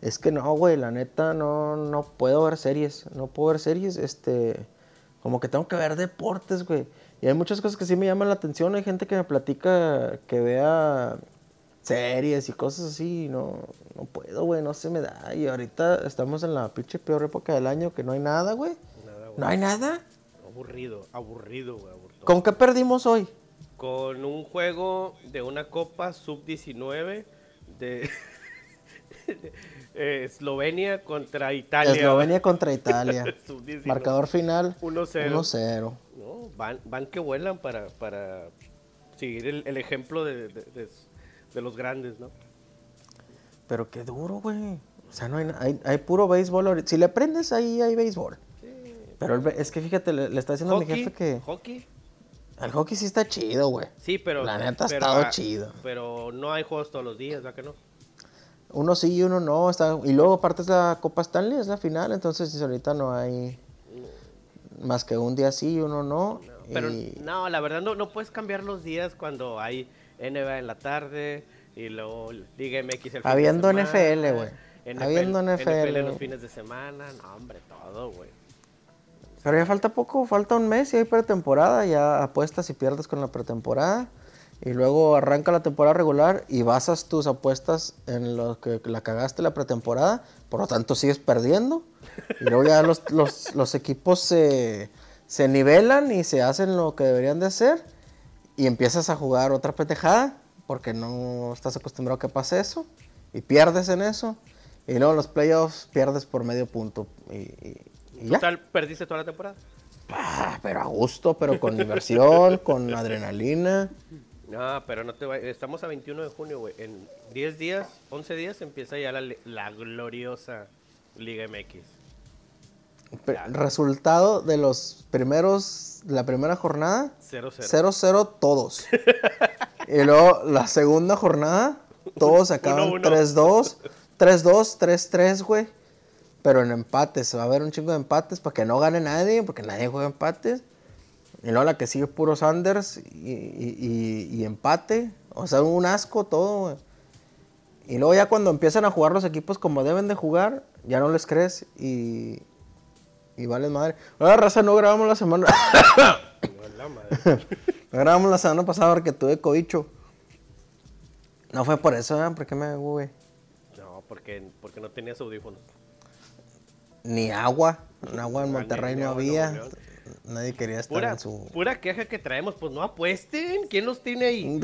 Es que no, güey, la neta no, no puedo ver series. No puedo ver series, este. Como que tengo que ver deportes, güey. Y hay muchas cosas que sí me llaman la atención. Hay gente que me platica que vea series y cosas así. No, no puedo, güey, no se me da. Y ahorita estamos en la pinche peor época del año que no hay nada, güey. No hay nada. Aburrido, aburrido, güey. aburrido. ¿Con qué perdimos hoy? Con un juego de una copa sub-19 de eh, Eslovenia contra Italia. Eslovenia contra Italia. Sub-19. Marcador final 1-0. 1-0. No, van, van que vuelan para, para seguir el, el ejemplo de, de- de- de los grandes, ¿no? Pero qué duro, güey. O sea, no hay, hay, hay puro béisbol. Si le prendes ahí, hay béisbol. Pero el es que fíjate, le, le está diciendo a mi jefe que hockey, el hockey sí está chido, güey. sí, pero... La neta ha pero, estado ah, chido. Pero no hay juegos todos los días, ¿verdad que no? Uno sí y uno no. Está, y luego aparte es la Copa Stanley, es la final. Entonces ahorita no hay más que un día sí y uno no. Pero y- no, la verdad no, no puedes cambiar los días cuando hay NBA en la tarde y luego Liga MX el fin Habiendo de semana, NFL, güey. NFL Habiendo NFL. los fines de semana, no hombre, todo, güey. Pero ya falta poco, falta un mes y hay pretemporada. Ya apuestas y pierdes con la pretemporada. Y luego arranca la temporada regular y basas tus apuestas en lo que la cagaste la pretemporada. Por lo tanto, sigues perdiendo. Y luego ya los, los- equipos se, se nivelan y se hacen lo que deberían de hacer. Y empiezas a jugar otra petejada porque no estás acostumbrado a que pase eso. Y pierdes en eso. Y luego los playoffs pierdes por medio punto. Y- ya. Total, perdiste toda la temporada. Ah, pero a gusto, pero con diversión, con adrenalina. No, pero no te va... Estamos a 21 de junio, güey. En 10 días, 11 días empieza ya la, la gloriosa Liga MX. Resultado de los primeros, la primera jornada, 0-0. 0-0 todos. y luego la segunda jornada, todos acaban 1-1. 3-2, 3-2, 3-3, güey. Pero en empates, va a haber un chingo de empates para que no gane nadie, porque nadie juega empates. Y luego la que sigue puros Anders y, y- empate. O sea, un asco todo. Y luego ya cuando empiezan a jugar los equipos como deben de jugar, ya no les crees y, y vales madre. Ahora, raza, no grabamos la semana. No grabamos la semana pasada porque tuve cobicho. No fue por eso, ¿eh? ¿Por qué me güey? No, porque, porque no tenías audífonos. Ni agua. Agua en Monterrey no había. Nadie quería estar Pura, en su. pura queja que traemos, pues no apuesten. ¿Quién los tiene ahí?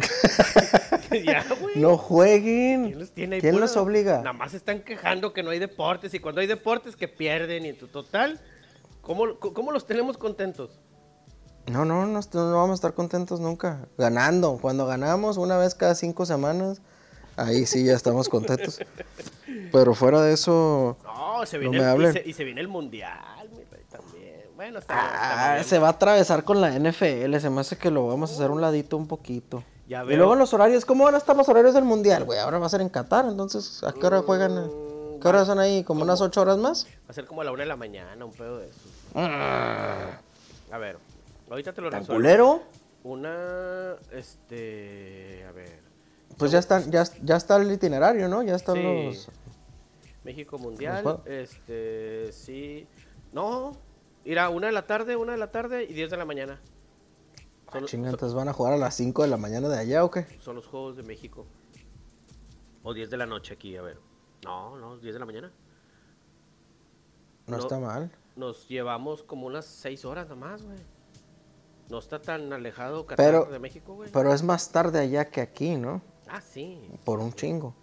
ya. No jueguen. ¿Quién los tiene ahí? ¿Quién Pura- los obliga? Nada más están quejando que no hay deportes y cuando hay deportes que pierden y tu total. ¿Cómo, cómo los tenemos contentos? No, no, no, no vamos a estar contentos nunca. Ganando. Cuando ganamos una vez cada cinco semanas, ahí sí ya estamos contentos. Pero fuera de eso. No, se No viene, me el, y, se, y se viene el mundial, mi rey, también. Bueno, está, Ah, bien. se va a atravesar con la NFL. Se me hace que lo vamos a hacer un ladito un poquito. Ya y luego los horarios. ¿Cómo van a estar los horarios del mundial, güey? Ahora va a ser en Qatar. Entonces, ¿a qué hora juegan? Mm, ¿Qué horas son ahí? ¿Como unas ocho horas más? Va a ser como a la una de la mañana, un pedo de eso. Ah, A ver, ahorita te lo ¿Tan resuelvo. culero? Una, este, a ver. Pues ya están, ya, ya está el itinerario, ¿no? Ya están Sí. los. México Mundial, este, sí. No, irá una de la tarde, una de la tarde y 10 de la mañana. Son, Chinga, son- entonces van a jugar a las 5 de la mañana de allá o qué? son los Juegos de México. O 10 de la noche aquí, a ver. No, no, 10 de la mañana. No, No. está mal. Nos llevamos como unas 6 horas nomás, güey. No está tan alejado Qatar Pero- de México, güey. Pero es más tarde allá que aquí, ¿no? Ah, sí. Por un chingo.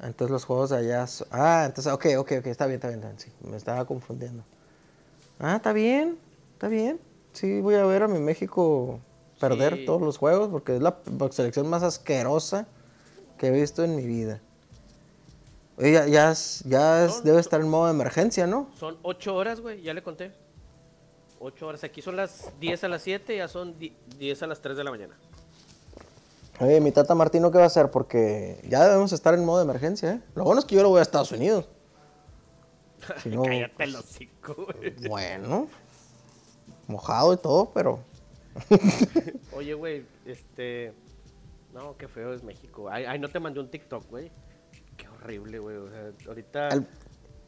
Entonces los juegos de allá. so- Ah, entonces, ok, ok, ok, está bien, está bien, está bien, sí, me estaba confundiendo. Ah, está bien, está bien. Sí, voy a ver a mi México perder Sí. todos los juegos porque es la selección más asquerosa que he visto en mi vida. Oye, ya, ya, es- ya es- Son- debe estar en modo de emergencia, ¿no? Son 8 horas, güey, ya le conté. 8 horas. Aquí son las 10 a las 7, ya son di- 10 a las 3 de la mañana. Oye, mi tata Martino, ¿qué va a hacer? Porque ya debemos estar en modo de emergencia, ¿eh? Lo bueno es que yo lo voy a Estados Unidos. Si no, Cállate el hocico, güey. Bueno, Mojado y todo, pero. Oye, güey, este. No, qué feo es México. Ay, ay, no te mandé un TikTok, güey. Qué horrible, güey. O sea, ahorita.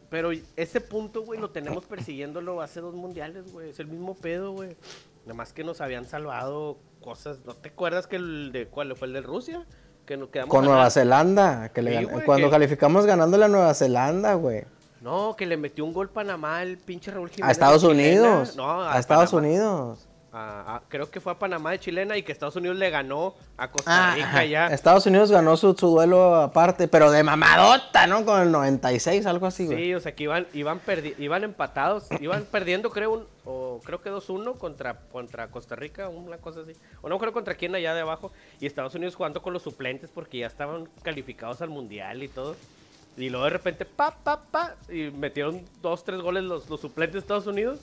Pero ese punto, güey, lo tenemos persiguiéndolo hace dos mundiales, güey. Es el mismo pedo, güey. Nada más que nos habían salvado cosas. ¿No te acuerdas que el de cuál fue el de Rusia? Que nos quedamos Con Nueva. Zelanda. Que le Sí, gan- Cuando que- calificamos ganando la Nueva Zelanda, güey. No, que le metió un gol Panamá el pinche Raúl Jiménez. A Estados. Unidos. No, a, Estados. Unidos. A- a- creo que fue a Panamá de chilena y que Estados Unidos le ganó a Costa Rica ajá. ya. Estados Unidos ganó su, su duelo aparte, pero de mamadota, ¿no? Con el 96, algo así, güey. Sí, o sea que iban, iban, perdi- iban empatados, iban perdiendo creo un, o creo que 2-1 contra, contra Costa Rica, una cosa así. O no creo contra quién allá de abajo. Y Estados Unidos jugando con los suplentes porque ya estaban calificados al mundial y todo. Y luego de repente, pa, pa, pa, y metieron dos, tres goles los, los suplentes de Estados Unidos.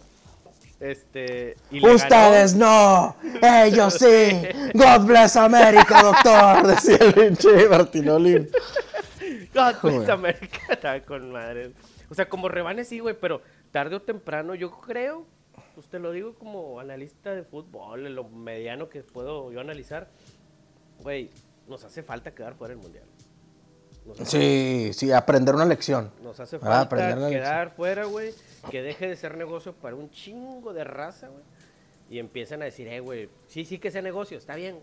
Este, y Ustedes no, ellos sí. God bless America, doctor, decía el pinche Martinoli. ganó. God bless Joder. America, estaba con madre. O sea, como rebanes sí, güey, pero tarde o temprano yo creo, pues te lo digo como analista de fútbol, en lo mediano que puedo yo analizar, güey, nos hace falta quedar fuera del mundial. Nos hace, Sí, sí, aprender una lección. nos hace falta quedar fuera, güey, que deje de ser negocio para un chingo de raza, güey. Y empiezan a decir, eh, güey, sí, sí que sea negocio, está bien,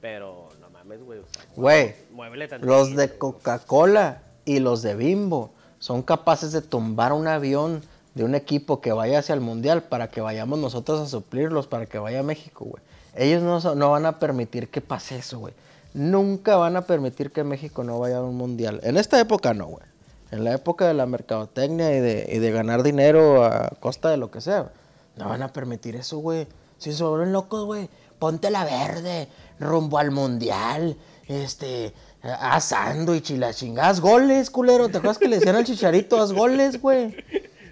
pero no mames, güey. o sea, Güey, muévele tantito. los de. Coca-Cola y los de Bimbo son capaces de tumbar un avión de un equipo que vaya hacia el mundial para que vayamos nosotros a suplirlos, para que vaya a México, güey. Ellos no, no van a permitir que pase eso, güey. Nunca van a permitir que México no vaya a un mundial. En esta época no, güey. En la época de la mercadotecnia y de, y de ganar dinero a costa de lo que sea. No van a permitir eso, güey. Si se vuelven locos, güey. Ponte la verde, rumbo al mundial. Este, haz sándwich y la chingada. Haz goles, culero. ¿Te acuerdas que le decían al chicharito? Haz goles, güey.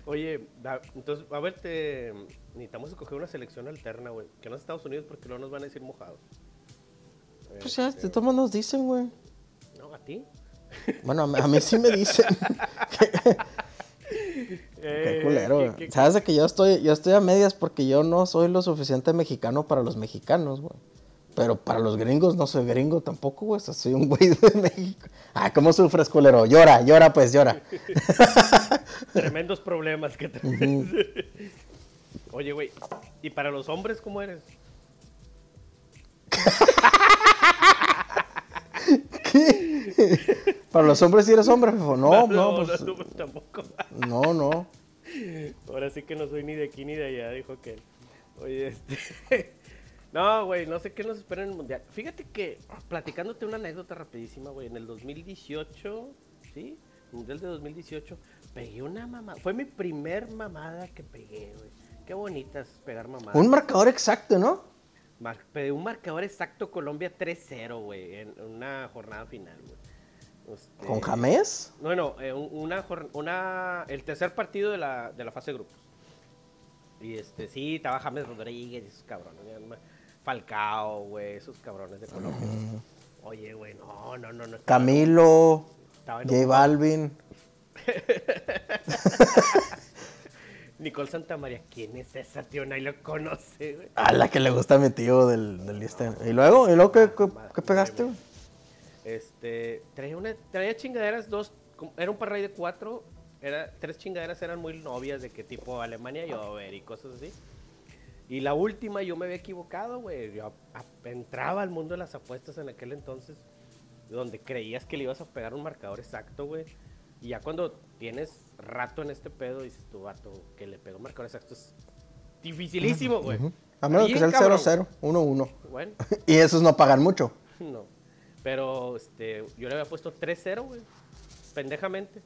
Oye, entonces, a ver, te... necesitamos escoger una selección alterna, güey. Que no es Estados Unidos porque luego nos van a decir mojados. Pues ya, de todos nos dicen, güey. No, a ti. Bueno, a mí, a mí sí me dicen. Qué culero, ¿qué- güey. qué- Sabes que yo estoy, yo estoy a medias porque yo no soy lo suficiente mexicano para los mexicanos, güey. Pero para los gringos no soy gringo tampoco, güey. O sea, soy un güey de México. Ah, ¿cómo sufres, culero? Llora, llora, pues, llora. Tremendos problemas que te... Oye, güey, ¿y para los hombres cómo eres? Para los hombres sí eres hombre, fefo. No, no, pues. no, tampoco. No, no. Ahora sí que no soy ni de aquí ni de allá, dijo que. Oye, este. No, güey, no sé qué nos espera en el mundial. Fíjate que, platicándote una anécdota rapidísima, güey, en el 2018, ¿sí? Mundial de 2018, pegué una mamada. Fue mi primer mamada que pegué, güey. Qué bonitas pegar mamadas. Un marcador exacto, ¿no? Mar- un marcador exacto Colombia 3-0, güey, en una jornada final, güey. Este, ¿Con Jamés? bueno, eh, un- una, una, el tercer partido de la, de la fase de grupos. Y este, sí, estaba James Rodríguez y esos cabrones. Falcao, güey, esos cabrones de Colombia. Oye, güey, no, no, no, no. Camilo, J. Balvin. Nicole Santamaría, ¿quién es esa, tío? Nadie lo conoce, güey. A la que le gusta a mi tío del, del este. ¿Y luego? ¿Y luego qué, qué- Madre, qué pegaste, güey? Este, traía, una, traía chingaderas, dos, era un parray de cuatro, era, tres chingaderas eran muy novias de que tipo Alemania Llover y cosas así. Y la última yo me había equivocado, güey. Yo a- a- entraba al mundo de las apuestas en aquel entonces, donde creías que le ibas a pegar un marcador exacto, güey. Y ya cuando tienes rato en este pedo, dices tu vato que le pegó marcador exacto es dificilísimo, güey. A menos Bien que sea el cabrón. 0-0, 1-1. Bueno, Y esos no pagan mucho. no. Pero este, yo le había puesto 3-0, güey. Pendejamente.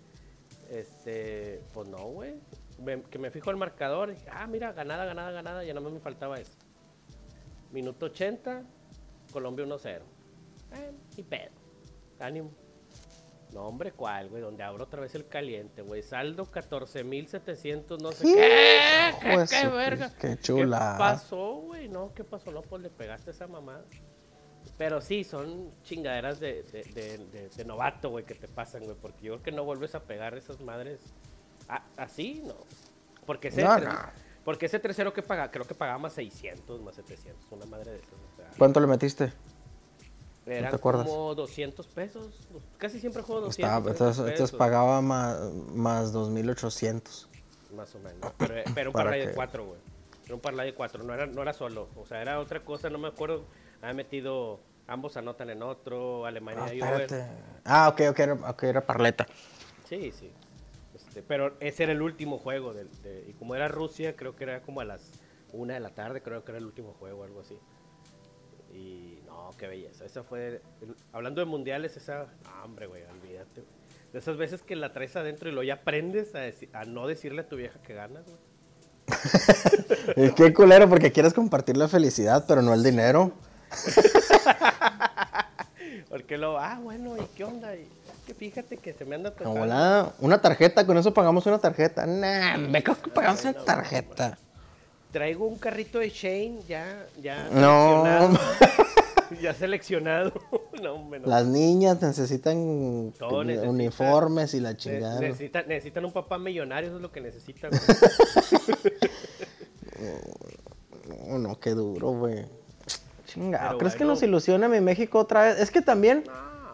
Este, pues no, güey. Que me fijo el marcador. y ah, mira, ganada, ganada, ganada. Ya nada más me faltaba eso. Minuto 80, Colombia 1-0. Eh, y pedo. Ánimo. No, hombre, ¿cuál, güey? Donde abro otra vez el caliente, güey. Saldo 14.700, no sé Sí, qué. ¿Qué, qué verga? qué chulada. ¿Qué pasó, güey? No, ¿qué pasó? No, pues le pegaste esa mamada. Pero sí, son chingaderas de, de, de, de- de novato, güey, que te pasan, güey. Porque yo creo que no vuelves a pegar esas madres a- así, no. Porque sé, No, no. Porque ese 3-0 que pagaba, creo que pagaba más 600, más 700, una madre de esas. O sea, ¿Cuánto le metiste? Eran te acuerdas? como 200 pesos. Casi siempre juego 200. Estaba, 300 entonces, entonces pagaba más, más 2.800. Más o menos. Pero, pero un parlay de que- 4, güey. Era un parlay de 4, no era, no era solo. O sea, era otra cosa, no me acuerdo. Había metido, ambos anotan en otro, Alemania Ah, y over. Ah, ok, ok, era, ok, era parleta. Sí, sí. Este, pero ese era el último juego. del- de- y como era Rusia, creo que era como a las una de la tarde, creo que era el último juego, algo así. Y no, qué belleza. Esa fue. hablando de mundiales, esa. no, hombre, güey, olvídate. güey. De esas veces que la traes adentro y lo ya aprendes a, deci- a no decirle a tu vieja que ganas, güey. Es que culero porque quieres compartir la felicidad, pero no el dinero. Porque lo, ah, bueno, ¿y qué onda? Y, que fíjate que se me anda tocando. la- una tarjeta, con eso pagamos una tarjeta. Nah, me creo que pagamos una tarjeta. Traigo un carrito de Shane ya, ya No. ya seleccionado. no, no. Las niñas necesitan Todo necesita- uniformes y la chingada. necesitan, necesitan un papá millonario, eso es lo que necesitan. No, no, qué duro, güey. Chingado. Pero ¿Crees que nos ilusiona mi México otra vez? Es que también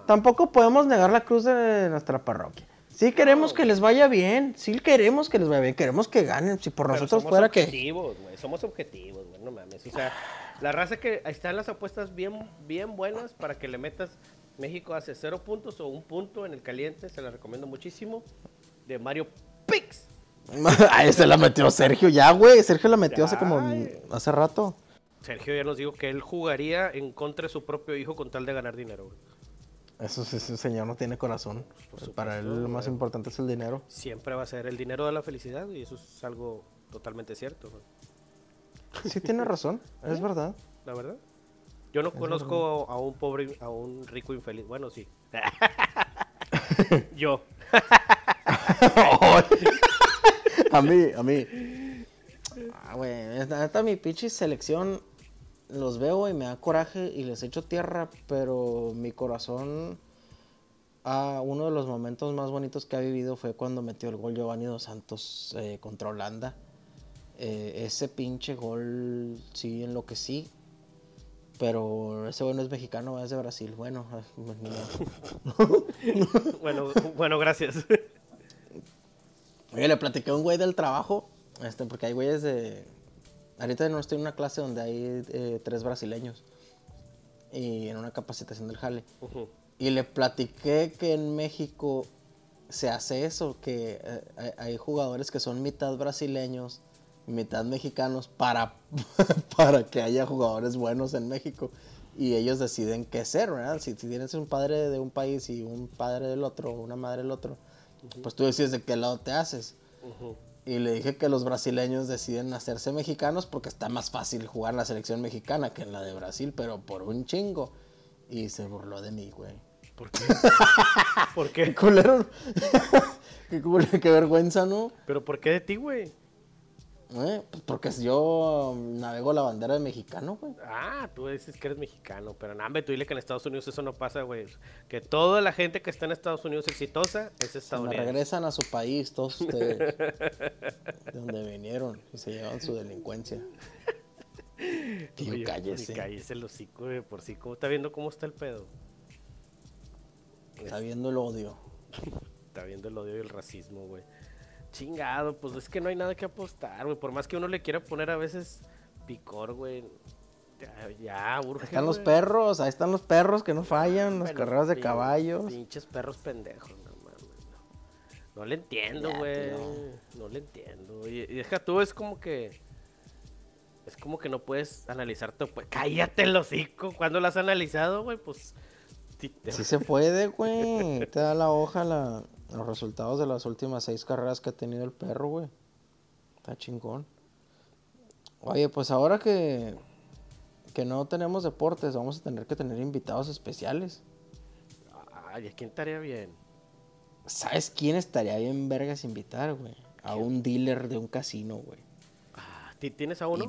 tampoco podemos negar la cruz de nuestra parroquia. Sí queremos que les vaya bien, sí queremos que les vaya bien, queremos que ganen. Si por Pero nosotros somos fuera que... objetivos, güey. Somos objetivos, güey. No mames. O sea, la raza que están las apuestas bien, bien buenas para que le metas. México hace cero puntos o un punto en el caliente. Se la recomiendo muchísimo. De Mario Pix. Ahí se la metió Sergio ya, güey. Sergio la metió hace como hace rato. Sergio ya nos dijo que él jugaría en contra de su propio hijo con tal de ganar dinero, güey. Eso sí, ese señor no tiene corazón. Para él lo más importante es el dinero. Siempre va a ser el dinero de la felicidad y eso es algo totalmente cierto, güey. Sí tiene razón, es verdad. la verdad. Yo no conozco a un pobre, a un rico infeliz. Bueno, sí. Yo. a mí, a mí. Ah, güey, esta mi pinche selección los veo y me da coraje y les echo tierra, pero mi corazón ah, uno de los momentos más bonitos que ha vivido fue cuando metió el gol Giovanni Dos Santos eh, contra Holanda. Eh, ese pinche gol sí enloquecí. Pero ese bueno es mexicano, es de Brasil. Bueno, ah. Bueno, bueno, gracias. Oye, le platiqué a un güey del trabajo, este, porque hay güeyes de... Ahorita no estoy en una clase donde hay eh, tres brasileños y en una capacitación del jale. Y le platiqué que en México se hace eso, que eh, hay jugadores que son mitad brasileños, mitad mexicanos, para, para que haya jugadores buenos en México. Y ellos deciden qué ser, ¿verdad? Si, si tienes un padre de un país y un padre del otro, o una madre del otro, pues tú decides de qué lado te haces. Y le dije que los brasileños deciden hacerse mexicanos porque está más fácil jugar en la selección mexicana que en la de Brasil, pero por un chingo. Y se burló de mí, güey. ¿Por qué? ¿Por Qué qué? culero. qué, culero, qué vergüenza, ¿no? ¿Pero por qué de ti, güey? ¿Eh? Pues porque yo navego la bandera de mexicano, güey. Ah, tú dices que eres mexicano, pero hombre, tú dile que en Estados Unidos eso no pasa, güey. Que toda la gente que está en Estados Unidos exitosa es Se estadounidense. regresan a su país todos ustedes. de donde vinieron y se llevan su delincuencia. Tío, Oye, cállese. cállese el hocico, güey, por sí. ¿Cómo está viendo cómo está el pedo? Está viendo el odio. Está viendo el odio y el racismo, güey. Chingado, pues es que no hay nada que apostar, güey. Por más que uno le quiera poner a veces picor, güey. Ya, ya urge, Ahí están los perros, ahí están los perros que no fallan, las Pero carreras de caballos. Pinches perros pendejos, no mames. No, No le entiendo, Ya, güey. tío. No le entiendo. Y, y deja tú, es como que. Es como que no puedes analizar tu. pues, cállate el hocico. ¿Cuándo lo has analizado, güey? Pues. sí te- Sí se puede, güey. Te da la hoja la- los resultados de las últimas seis carreras que ha tenido el perro, güey. Está chingón. Oye, pues ahora que, que no tenemos deportes, vamos a tener que tener invitados especiales. Ay, ¿a quién estaría bien? ¿Sabes quién estaría bien vergas invitar, güey? A ¿Quién? un dealer de un casino, güey. Ah, ¿ti- ¿Tienes a uno?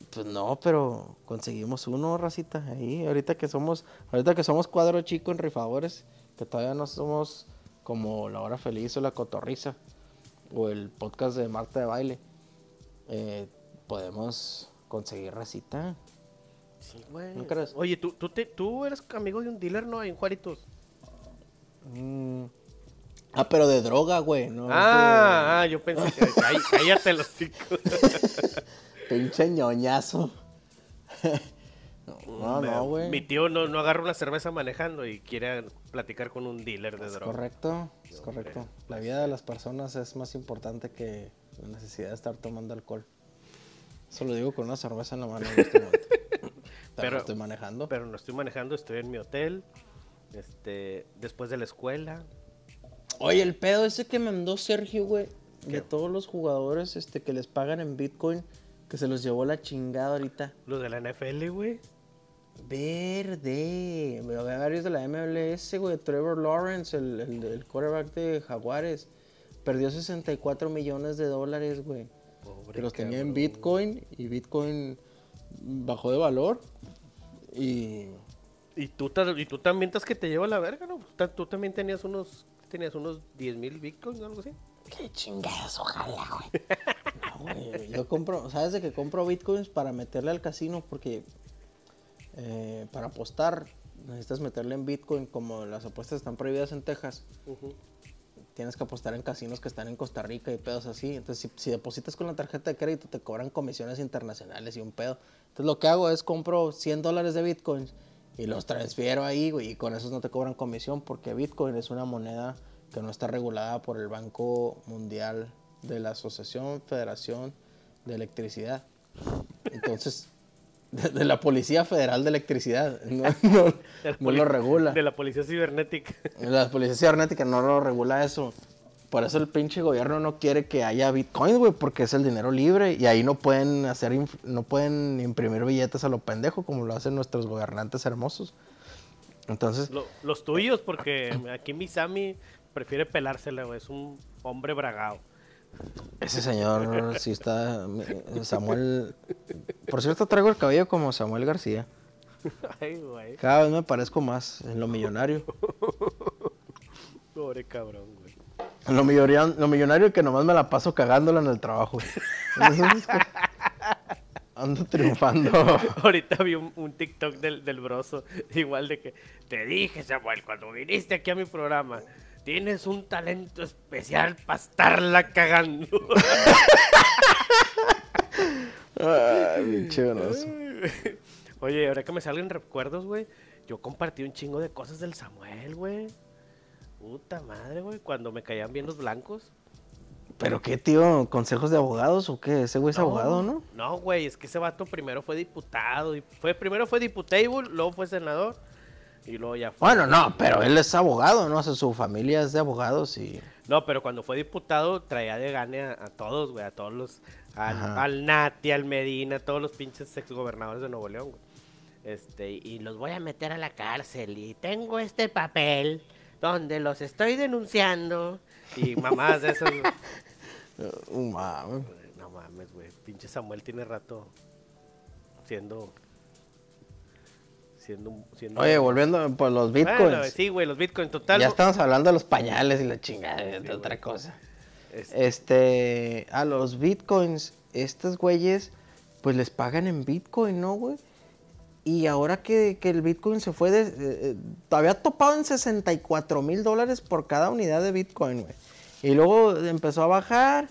Y Pues no, pero conseguimos uno, racita, ahí. Ahorita que somos, ahorita que somos cuadro chico en rifadores, que todavía no somos como La Hora Feliz o La Cotorriza, o el podcast de Marta de Baile. eh, podemos conseguir recita. Sí, güey. ¿No crees? Oye, ¿tú, tú, te- tú eres amigo de un dealer, ¿no? En Juaritos. Mm. Ah, pero de droga, güey. No Ah, ah, yo pensé que... Ay, cállate los de pinche ñoñazo. No, no, güey. Mi tío no, no agarra una cerveza manejando y quiere platicar con un dealer de Es droga. correcto, es correcto. La vida de las personas es más importante que la necesidad de estar tomando alcohol. Eso lo digo con una cerveza en la mano en este momento. Pero, no estoy manejando. Pero no estoy manejando, estoy en mi hotel. Este, después de la escuela. Oye, el pedo ese que mandó Sergio, güey, ¿Qué? de todos los jugadores este, que les pagan en Bitcoin, que se los llevó la chingada ahorita. Los de la NFL, güey. Verde. Había varios de la MLS, güey. Trevor Lawrence, el, el, el quarterback de Jaguares. Perdió 64 millones de dólares, güey. Pobre Que los tenía en. Bitcoin y Bitcoin bajó de valor. Y. Y tú, y tú también estás que te lleva la verga, ¿no? Tú también tenías unos, tenías unos 10 mil bitcoins o algo así. Qué chingados, ojalá, güey. No, güey. Yo compro, ¿sabes de que compro bitcoins para meterle al casino? Porque eh, para apostar necesitas meterle en bitcoin, como las apuestas están prohibidas en Texas. Tienes que apostar en casinos que están en Costa Rica y pedos así. Entonces, si, si depositas con la tarjeta de crédito, te cobran comisiones internacionales y un pedo. Entonces, lo que hago es compro 100 dólares de bitcoins y los transfiero ahí, güey. Y con esos no te cobran comisión porque bitcoin es una moneda que no está regulada por el Banco Mundial de la Asociación Federación de Electricidad. Entonces, de, de la Policía Federal de Electricidad. No, no- De la no poli- lo regula. De la policía cibernética. La policía cibernética no lo regula eso. Por eso el pinche gobierno no quiere que haya bitcoin, güey, porque es el dinero libre y ahí no pueden hacer, no pueden imprimir billetes a lo pendejo como lo hacen nuestros gobernantes hermosos. Entonces, Lo- los tuyos, porque aquí mi Sammy prefiere pelársela, güey. Es un hombre bragado. Ese señor sí está, Samuel, por cierto traigo el cabello como Samuel García. Ay, güey. Cada vez me parezco más en lo millonario. Pobre cabrón, güey. En lo millonario, lo millonario que nomás me la paso cagándola en el trabajo. Ando triunfando. Ahorita vi un, un TikTok del, del broso, igual de que te dije, Samuel, cuando viniste aquí a mi programa, tienes un talento especial para estarla cagando. Ay. Oye, ahora que me salen recuerdos, güey, yo compartí un chingo de cosas del Samuel, güey. Puta madre, güey, cuando me caían bien los blancos. ¿Pero qué, tío? ¿Consejos de abogados o qué? Ese güey es abogado, ¿no? No, güey, es que ese vato primero fue diputado, y fue, primero fue diputable, luego fue senador, y luego ya fue... Bueno, no, pero él es abogado, ¿no? O sea, su familia es de abogados y... No, pero cuando fue diputado traía de gane a, a todos, güey, a todos los... Al, Nati, al Medina, a todos los pinches exgobernadores de Nuevo León, güey. Este, y los voy a meter a la cárcel y tengo este papel donde los estoy denunciando y mamás de esos... güey. Uh, mames. No mames, güey, pinche Samuel tiene rato siendo... Siendo... un- siendo Oye, volviendo por los bitcoins. Bueno, sí, güey, los bitcoins total. ya estamos hablando de los pañales y la chingada de otra cosa. este, Este, a los bitcoins, estos güeyes, pues les pagan en bitcoin, ¿no, güey? Y ahora que, que el bitcoin se fue de... eh, eh, había topado en 64 mil dólares por cada unidad de bitcoin, güey. Y luego empezó a bajar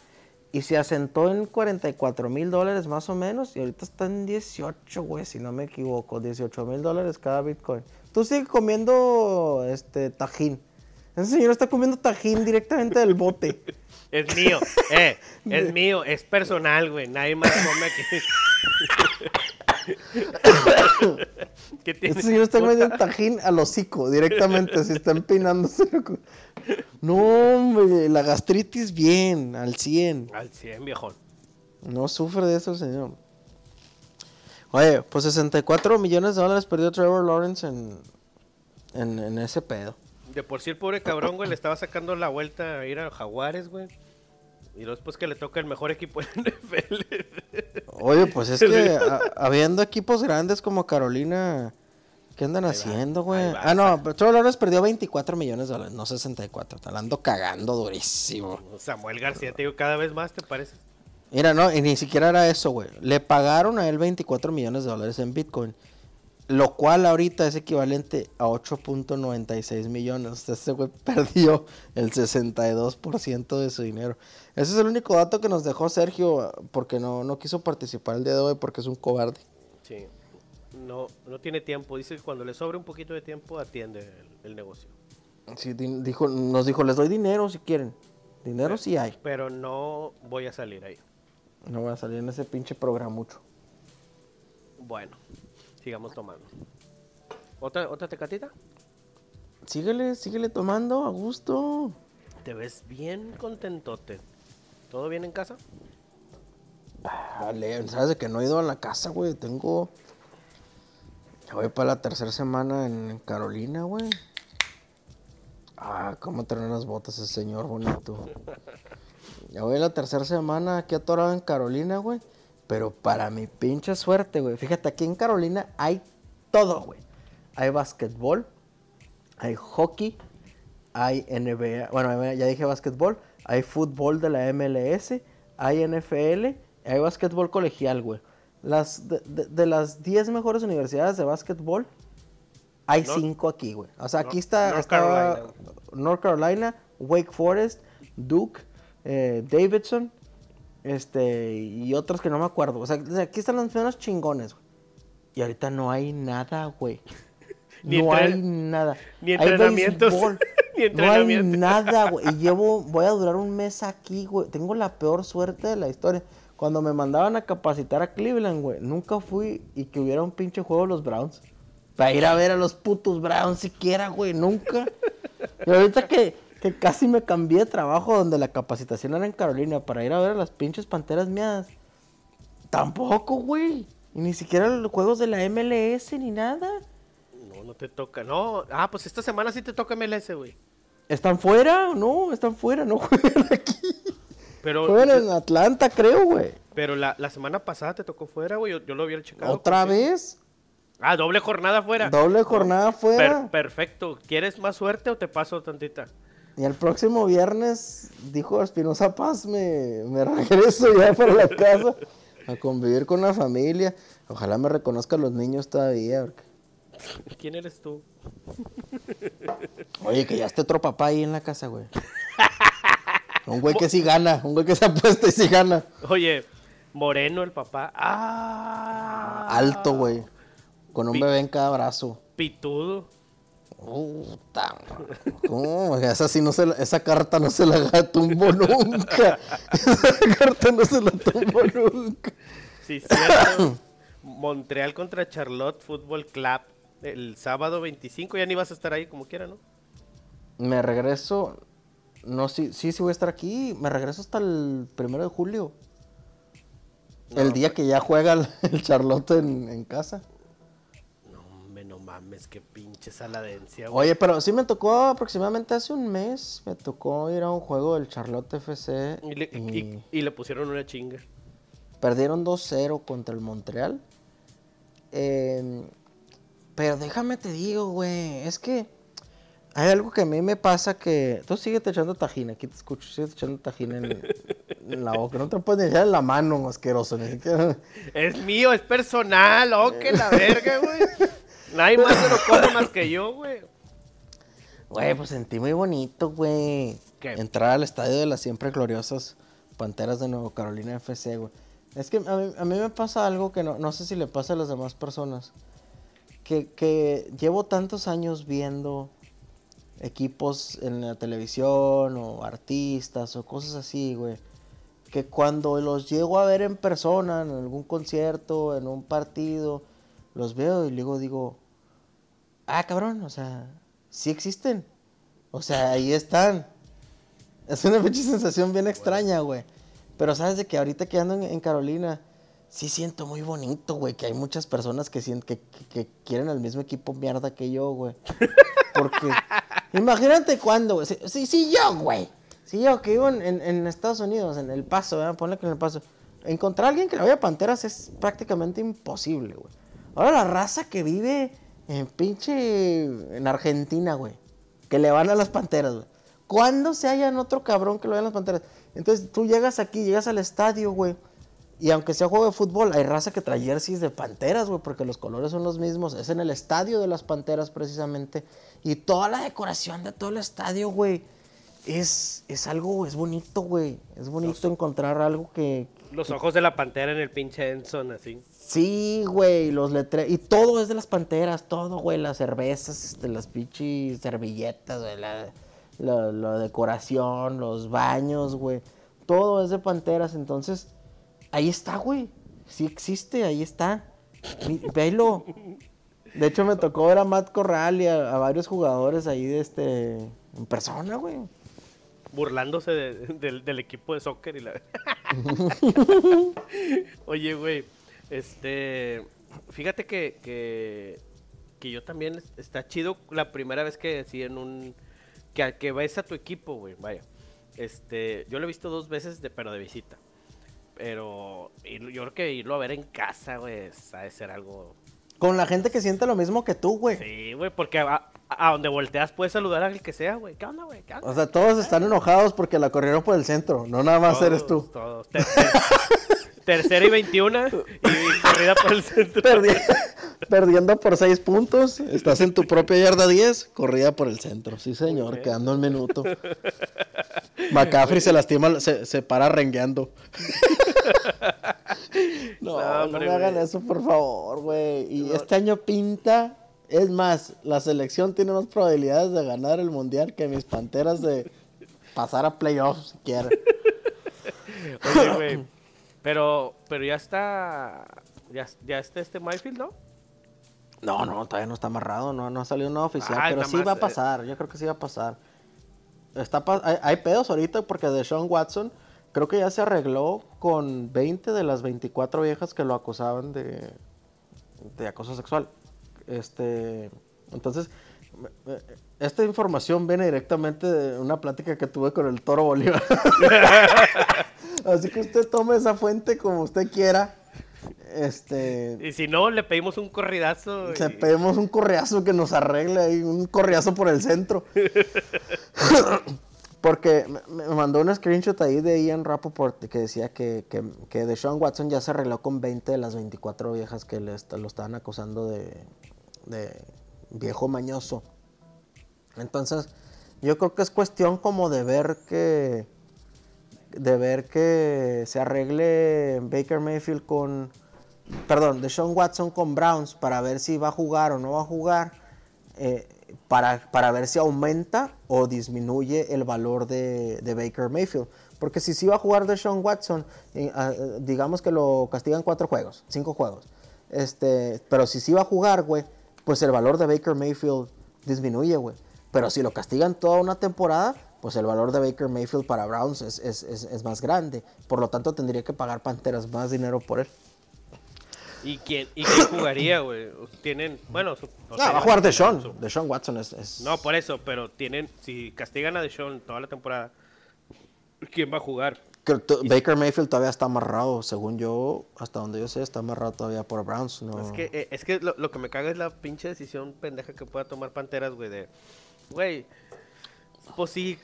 y se asentó en 44 mil dólares más o menos. Y ahorita está en 18, güey, si no me equivoco. 18 mil dólares cada bitcoin. Tú sigues comiendo este tajín. Ese señor está comiendo tajín directamente del bote. Es mío, eh, es mío, es personal, güey. Nadie más come aquí. ¿Qué tiene? Este señor está Puta, comiendo tajín al hocico directamente, se está empinándose. No, hombre, la gastritis bien, al 100. Al 100, viejo. No sufre de eso, señor. Oye, pues 64 millones de dólares perdió Trevor Lawrence en, en, en ese pedo. De por sí el pobre cabrón, güey, le estaba sacando la vuelta a ir a Jaguares, güey. Y después que le toca el mejor equipo en NFL. Oye, pues es que a- habiendo equipos grandes como Carolina, ¿qué andan haciendo, güey? Ah, no, Trevor Lawrence perdió 24 millones de dólares, no 64. Está ando cagando durísimo. Samuel García, te digo, cada vez más te parece. Mira, no, y ni siquiera era eso, güey. Le pagaron a él 24 millones de dólares en Bitcoin. Lo cual ahorita es equivalente a 8.96 millones. O sea, ese güey perdió el 62% de su dinero. Ese es el único dato que nos dejó Sergio porque no, no quiso participar el día de hoy porque es un cobarde. Sí. No, no tiene tiempo. Dice que cuando le sobre un poquito de tiempo atiende el, el negocio. Sí, di- dijo, nos dijo, les doy dinero si quieren. Dinero sí hay. Pero no voy a salir ahí. No voy a salir en ese pinche programucho. Bueno, sigamos tomando. ¿Otra, otra tecatita? Síguele, síguele tomando a gusto. Te ves bien contentote. ¿Todo bien en casa? Dale, sabes de que no he ido a la casa, güey. Tengo. Ya voy para la tercera semana en Carolina, güey. Ah, cómo traen las botas ese señor bonito. Ya voy a la tercera semana aquí atorado en Carolina, güey. Pero para mi pinche suerte, güey. Fíjate, aquí en Carolina hay todo, güey. Hay básquetbol, hay hockey, hay NBA. Bueno, ya dije básquetbol. Hay fútbol de la MLS, hay NFL, hay básquetbol colegial, güey. Las, de, de- de las 10 mejores universidades de básquetbol, hay North- 5 aquí, güey. O sea, aquí está, North Carolina. North Carolina, Wake Forest, Duke, eh, Davidson, este, y otros que no me acuerdo. O sea, aquí están los menos chingones, güey. Y ahorita no hay nada, güey. Ni no hay nada. ni entrenamientos. Ni No hay nada, güey. Y llevo, voy a durar un mes aquí, güey. Tengo la peor suerte de la historia. Cuando me mandaban a capacitar a Cleveland, güey, nunca fui y que hubiera un pinche juego de los Browns. Para ir a ver a los putos Browns siquiera, güey, nunca. Y ahorita que, que casi me cambié de trabajo donde la capacitación era en Carolina para ir a ver a las pinches panteras mías. Tampoco, güey. Y ni siquiera los juegos de la MLS ni nada. No, no te toca. No. Ah, pues esta semana sí te toca MLS, güey. ¿Están fuera? No, están fuera, no juegan aquí. Pero, Juegan en Atlanta, creo, güey. pero la, la semana pasada te tocó fuera, güey. Yo, yo lo había checado. ¿Otra porque- vez? Ah, doble jornada fuera. Doble jornada Per- fuera. perfecto. ¿Quieres más suerte o te paso tantita? Y el próximo viernes, dijo Espinosa Paz, me, me regreso ya para la casa a convivir con la familia. Ojalá me reconozcan los niños todavía. porque- ¿Quién eres tú? Oye, que ya esté otro papá ahí en la casa, güey. Un güey que sí gana, un güey que se apuesta y sí gana. Oye, Moreno, el papá. Ah. Alto, güey. Con un bebé en cada brazo. Pitudo. Puta, ¿cómo? Esa, sí no se la- esa carta no se la tumbo nunca. Esa carta no se la tumbo nunca. Sí, cierto. Montreal contra Charlotte Football Club. El sábado 25. Ya ni vas a estar ahí como quiera, ¿no? Me regreso. No, sí, sí, sí voy a estar aquí. Me regreso hasta el primero de julio. el día que ya juega el, el Charlotte en, en casa. Mames, qué pinche saladencia, güey. Oye, pero sí me tocó aproximadamente hace un mes. Me tocó ir a un juego del Charlotte FC. Y le, y y- y le pusieron una chinga. Perdieron 2-0 contra el Montreal. Eh, pero déjame te digo, güey. Es que hay algo que a mí me pasa que. Tú sigues echando tajina. Aquí te escucho. Sigues echando tajina en, en la boca. No te lo puedes echar en la mano, asqueroso. Ni siquiera- Es mío, es personal. Oh, que la verga, güey. Nadie más se lo come más que yo, güey. Güey, pues sentí muy bonito, güey. Entrar al estadio de las siempre gloriosas Panteras de Nuevo Carolina FC, güey. Es que a mí, a mí me pasa algo que no, no sé si le pasa a las demás personas. Que, que llevo tantos años viendo equipos en la televisión o artistas o cosas así, güey. Que cuando los llego a ver en persona, en algún concierto, en un partido, los veo y luego digo, ah, cabrón, o sea, sí existen. O sea, ahí están. Es una pinche sensación bien extraña, güey. Pero sabes de que ahorita que ando en, en Carolina, sí siento muy bonito, güey, que hay muchas personas que, que, que- quieren el mismo equipo mierda que yo, güey. Porque, imagínate cuándo, güey. Sí, sí, sí, yo, güey. Sí, yo que vivo en, en- en Estados Unidos, en El Paso, ¿verdad? Ponle que en El Paso. Encontrar a alguien que le vaya a Panteras es prácticamente imposible, güey. Ahora la raza que vive en pinche. en Argentina, güey. Que le van a las Panteras, güey. ¿Cuándo se hallan otro cabrón que lo vean las panteras? Entonces tú llegas aquí, llegas al estadio, güey. Y aunque sea juego de fútbol, hay raza que trae jerseys de panteras, güey, porque los colores son los mismos. Es en el estadio de las panteras, precisamente. Y toda la decoración de todo el estadio, güey, es, es algo, es bonito, güey. Es bonito encontrar algo que. Los ojos de la pantera en el pinche Enson, así. Sí, güey, los letreros. Y todo es de las panteras, todo, güey. Las cervezas, este, las pinches servilletas, güey. La, la, la decoración, los baños, güey. Todo es de panteras, entonces Ahí está, güey. Sí existe, ahí está. Velo. De hecho, me tocó ver a Matt Corral y a, varios jugadores ahí de este. En persona, güey. Burlándose del equipo de soccer y la. Oye, güey. Este. Fíjate que, que. que. yo también. Está chido la primera vez que deciden un. Que, que ves a tu equipo, güey. Vaya. Este. Yo lo he visto dos veces, de, pero de visita. Pero yo creo que irlo a ver en casa, güey, ha de ser algo. Con la gente que siente lo mismo que tú, güey. Sí, güey, porque a, donde volteas puedes saludar a al que sea, güey. ¿Qué onda, güey? O sea, todos están enojados porque la corrieron por el centro. No nada más eres tú. Todos. Tercera y 21 y corrida por el centro. perdiendo por 6 puntos. Estás en tu propia yarda 10, corrida por el centro. Sí, señor, quedando un minuto. McCaffrey se lastima, se, se para rengueando. no, no, me hagan eso, por favor, güey. Y este año pinta. Es más, la selección tiene más probabilidades de ganar el mundial que mis panteras de pasar a playoffs, si quieren. Oye, güey. Pero, pero ya está. Ya, ya está este Mayfield, ¿no? No, no, todavía no está amarrado, no, no ha salido nada oficial, pero sí va a eh. pasar, yo creo que sí va a pasar. Está hay, pedos ahorita porque de Sean Watson creo que ya se arregló con 20 de las 24 viejas que lo acusaban de, de acoso sexual. Este, entonces, esta información viene directamente de una plática que tuve con el Toro Bolívar. Así que usted tome esa fuente como usted quiera. Este. Y si no, le pedimos un corridazo. Le pedimos un correazo que nos arregle ahí, un correazo por el centro. Porque me mandó un screenshot ahí de Ian Rappaport que decía que, que, que Deshaun Watson ya se arregló con 20 de las 24 viejas que le, lo estaban acusando de, de viejo mañoso. Entonces, yo creo que es cuestión como de ver que de ver que se arregle Baker Mayfield con, perdón, de Sean Watson con Browns para ver si va a jugar o no va a jugar, eh, para, para, ver si aumenta o disminuye el valor de, Baker Mayfield. Porque si sí va a jugar de Sean Watson, eh, ah, digamos que lo castigan cuatro juegos, cinco juegos. Este, pero si sí va a jugar, güey, pues el valor de Baker Mayfield disminuye, güey. Pero si lo castigan toda una temporada, pues el valor de Baker Mayfield para Browns es, más grande. Por lo tanto, tendría que pagar Panteras más dinero por él. ¿Y quién, y quién jugaría, güey? Tienen, bueno... No, va a jugar Deshaun. Deshaun Watson es, No, por eso, pero tienen... Si castigan a Deshaun toda la temporada, ¿quién va a jugar? Baker Mayfield todavía está amarrado, según yo, hasta donde yo sé, está amarrado todavía por Browns. No. Es que, eh, es que lo, lo, que me caga es la pinche decisión pendeja que pueda tomar Panteras, güey, de... Güey, pues si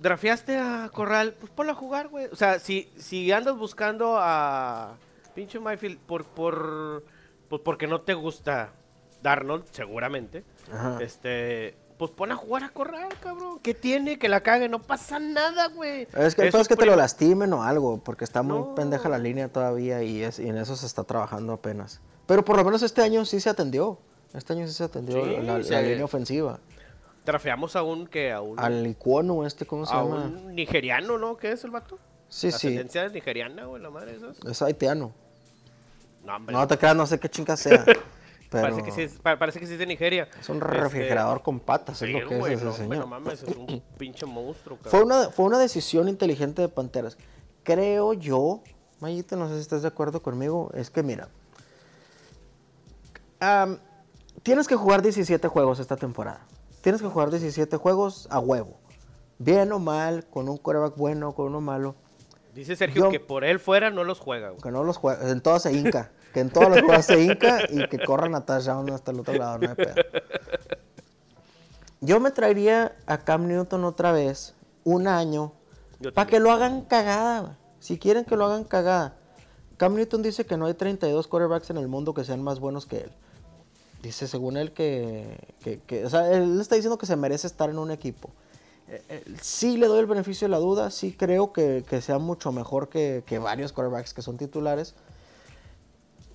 drafeaste a Corral, pues ponlo a jugar, güey. O sea, si, si andas buscando a pinche Mayfield por, por, pues porque no te gusta Darnold, seguramente, este, pues pon a jugar a Corral, cabrón. ¿Qué tiene? Que la cague, no pasa nada, güey. Es que es que te lo lastimen o algo, porque está muy pendeja la línea todavía y, es, y en eso se está trabajando apenas. Pero por lo menos este año sí se atendió. Este año sí se atendió la, línea ofensiva. Trafeamos a un que a un. Al icono este, ¿cómo se a llama? un nigeriano, ¿no? ¿Qué es el vato? Sí, sí. Ascendencia nigeriana, güey, la madre esos. Es haitiano. No, hombre. No te creas, no sé qué chinga sea. Pero... Parece, que sí es, parece que sí es de Nigeria. Es un refrigerador con patas, es lo que es ese no, señor. No mames, es un pinche monstruo, Fue una, fue una decisión inteligente de Panteras. Creo yo, Mayita, no sé si estás de acuerdo conmigo, es que mira, tienes que jugar 17 juegos esta temporada. Tienes que jugar 17 juegos a huevo. Bien o mal, con un quarterback bueno, con uno malo. Dice Sergio que por él fuera no los juega. Que no los juega. En todas se inca. que en todas las jugadas se inca y que corran a touchdown hasta el otro lado. No hay pedo. Yo me traería a Cam Newton otra vez un año para que lo hagan cagada. güey. Si quieren que lo hagan cagada. Cam Newton dice que no hay 32 quarterbacks en el mundo que sean más buenos que él. Dice, según él, que, O sea, él está diciendo que se merece estar en un equipo. Eh, eh, sí le doy el beneficio de la duda. Sí creo que, que sea mucho mejor que, que varios quarterbacks que son titulares.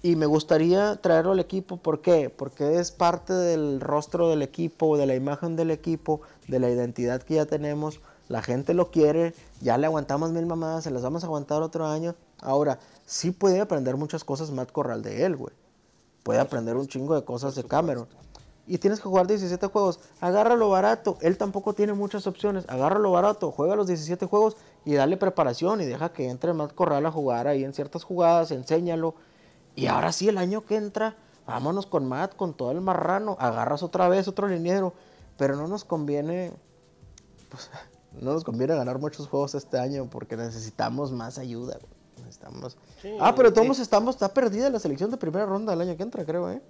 Y me gustaría traerlo al equipo. ¿Por qué? Porque es parte del rostro del equipo, de la imagen del equipo, de la identidad que ya tenemos. La gente lo quiere. Ya le aguantamos mil mamadas, se las vamos a aguantar otro año. Ahora, sí puede aprender muchas cosas Matt Corral de él, güey. Puede aprender un chingo de cosas de Cameron. Y tienes que jugar 17 juegos. Agárralo barato. Él tampoco tiene muchas opciones. Agárralo barato. Juega los 17 juegos y dale preparación. Y deja que entre Matt Corral a jugar ahí en ciertas jugadas. Enséñalo. Y ahora sí, el año que entra, vámonos con Matt, con todo el marrano. Agarras otra vez otro liniero. Pero no nos conviene. Pues, no nos conviene ganar muchos juegos este año porque necesitamos más ayuda. güey. Necesitamos. Sí, ah, pero todos sí. estamos. Está perdida la selección de primera ronda del año que entra, creo, ¿eh?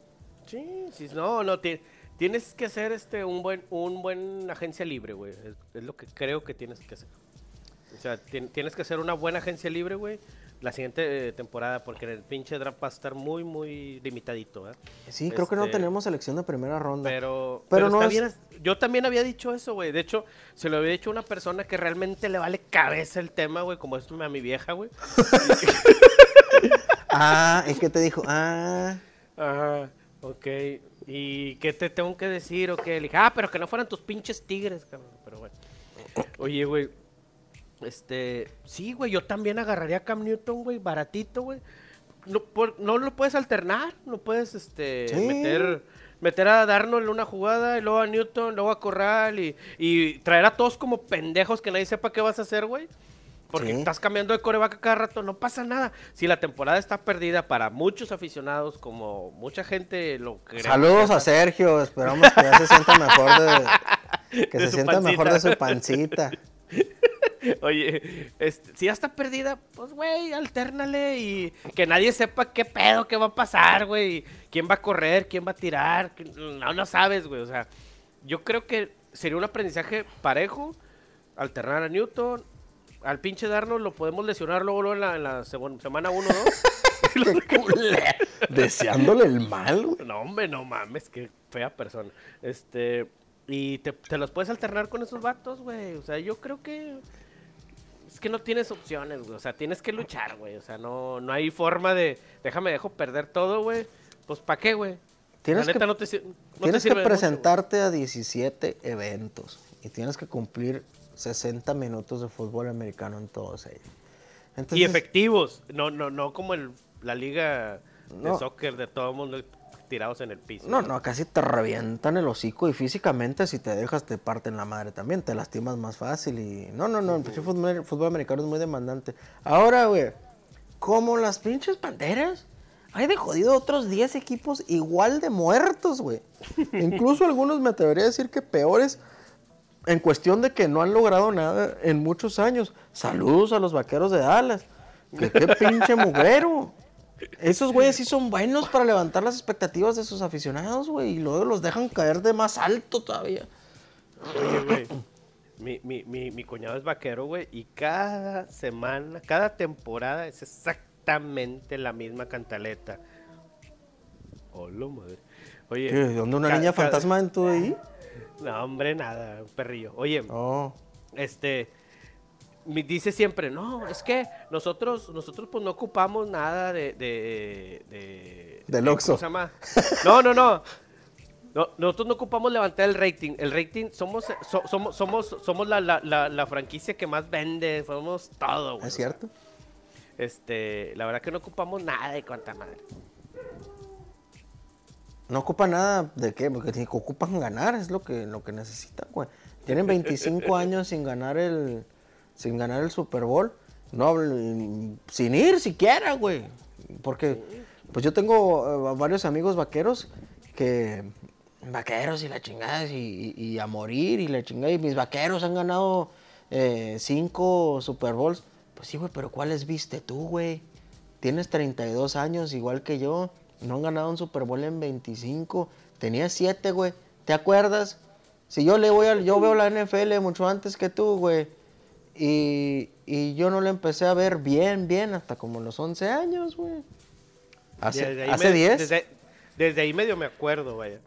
Sí, sí, no, no, ti- tienes que ser este un buen un buen agencia libre, güey. Es, es lo que creo que tienes que hacer. O sea, tien- tienes que ser una buena agencia libre, güey, la siguiente eh, temporada, porque el pinche draft va a estar muy, muy limitadito, ¿eh? Sí, creo que no Este, tenemos selección de primera ronda. Pero, Pero pero, no es- es- yo también había dicho eso, güey. De hecho, se lo había dicho a una persona que realmente le vale cabeza el tema, güey, como es a mi vieja, güey. Ah, es que te dijo, ah. Ajá, ok. ¿Y qué te tengo que decir? O qué? Le dije, ah, pero que no fueran tus pinches tigres, cabrón. Pero bueno. Oye, güey. Este, sí, güey, yo también agarraría a Cam Newton, güey, baratito, güey. No, por- no lo puedes alternar, no puedes, este, Sí. meter, meter a Darnold una jugada, y luego a Newton, luego a Corral, y, y traer a todos como pendejos que nadie sepa qué vas a hacer, güey. Porque Sí. estás cambiando de coreback cada rato, no pasa nada. Si la temporada está perdida para muchos aficionados, como mucha gente lo cree. Saludos a Sergio, esperamos que ya se sienta mejor de. Que De se sienta mejor de su pancita. Oye, este, si ya está perdida, pues, güey, alternale y que nadie sepa qué pedo, qué va a pasar, güey. ¿Quién va a correr? ¿Quién va a tirar? No, no sabes, güey. O sea, yo creo que sería un aprendizaje parejo, alternar a Newton. Al pinche Darnold lo podemos lesionar luego, luego en la, en la segon- semana 1 o 2. Qué culero. Deseándole el mal, güey. No, hombre, no mames, qué fea persona. Este, y te, te los puedes alternar con esos vatos, güey. O sea, yo creo que es que no tienes opciones, güey. O sea, tienes que luchar, güey. O sea, no, no hay forma de déjame dejo perder todo, güey. Pues ¿para qué, güey? Tienes La neta que- no te, no te tienes que mucho, presentarte a 17 eventos y tienes que cumplir 60 minutos de fútbol americano en todos ellos. y efectivos, no no no como el, la liga No. de soccer de todo el mundo tirados en el piso. No, no, casi te revientan el hocico y físicamente si te dejas te parten la madre también, te lastimas más fácil y... No, no, no, el pinche fútbol, fútbol americano es muy demandante. Ahora, güey, como las pinches panteras, hay de jodido otros 10 equipos igual de muertos, güey. Incluso algunos me atrevería a decir que peores en cuestión de que no han logrado nada en muchos años. Saludos a los vaqueros de Dallas. Que qué pinche mugrero. Esos güeyes sí son buenos para levantar las expectativas de sus aficionados, güey. Y luego los dejan caer de más alto todavía. Oye, güey. Mi, mi, mi, mi cuñado es vaquero, güey. Y cada semana, cada temporada es exactamente la misma cantaleta. Hola, madre. Oye. ¿Qué, ¿Dónde una niña fantasma en tu ahí? No, hombre, nada, un perrillo. Oye, Oh. este. Me dice siempre, no, es que nosotros, nosotros pues no ocupamos nada de, de, de. No, no, no. No, nosotros no ocupamos levantar el rating. El rating somos so- somos somos somos la, la, la, la franquicia que más vende, somos todo. güey, ¿Es cierto? este, la verdad que no ocupamos nada de cuanta madre. No ocupa nada de qué, porque ocupan ganar, es lo que, lo que necesitan, güey. Tienen 25 años sin ganar el sin ganar el Super Bowl. No, sin ir siquiera, güey. Porque, pues yo tengo eh, varios amigos vaqueros que. Vaqueros y la chingada, y, y- y a morir y la chingada. Y mis vaqueros han ganado eh, cinco Super Bowls. Pues sí, güey, pero ¿cuáles viste tú, güey? Tienes 32 años, igual que yo. No han ganado un Super Bowl en 25. Tenía 7, güey. ¿Te acuerdas? Si yo le voy al, yo veo la NFL mucho antes que tú, güey. Y, y yo no lo empecé a ver bien, bien, hasta como los 11 años, güey. Hace, Desde ahí hace me- 10. Desde, desde ahí medio me acuerdo, vaya.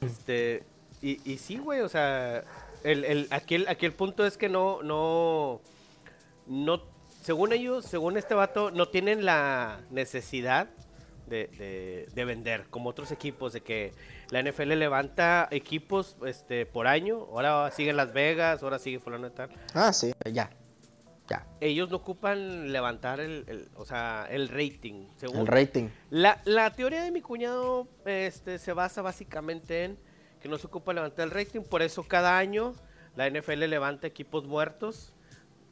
Este, y, y sí, güey, o sea, el, el, aquí, el, aquí el punto es que no, no, no, según ellos, según este vato, no tienen la necesidad de, de, de vender, como otros equipos, de que la NFL levanta equipos este, por año, ahora sigue Las Vegas, ahora sigue fulano de tal. Ah, sí, ya. Ya. Ellos no ocupan levantar el, el- o sea, el rating, según El rating. la, la teoría de mi cuñado este, se basa básicamente en que no se ocupa levantar el rating, por eso cada año la NFL levanta equipos muertos,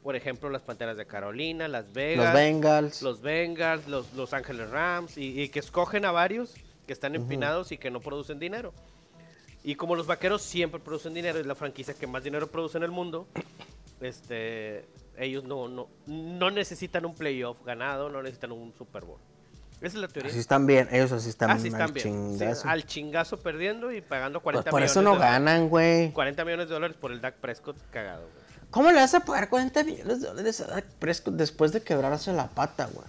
por ejemplo las Panteras de Carolina, Las Vegas, Los Bengals. los Bengals, los Los Ángeles Rams, y, y que escogen a varios que están empinados y que no producen dinero. Y como los vaqueros siempre producen dinero, es la franquicia que más dinero produce en el mundo, este, ellos no, no, no necesitan un playoff ganado, no necesitan un Super Bowl. Esa es la teoría. Así están bien, ellos así están, Así al están bien. Sí, al chingazo perdiendo y pagando Pues 40 por millones eso no de ganan, güey. 40 millones de dólares por el Dak Prescott cagado, güey. ¿Cómo le vas a pagar 40 millones de dólares a Dak Prescott después de quebrarse la pata, güey?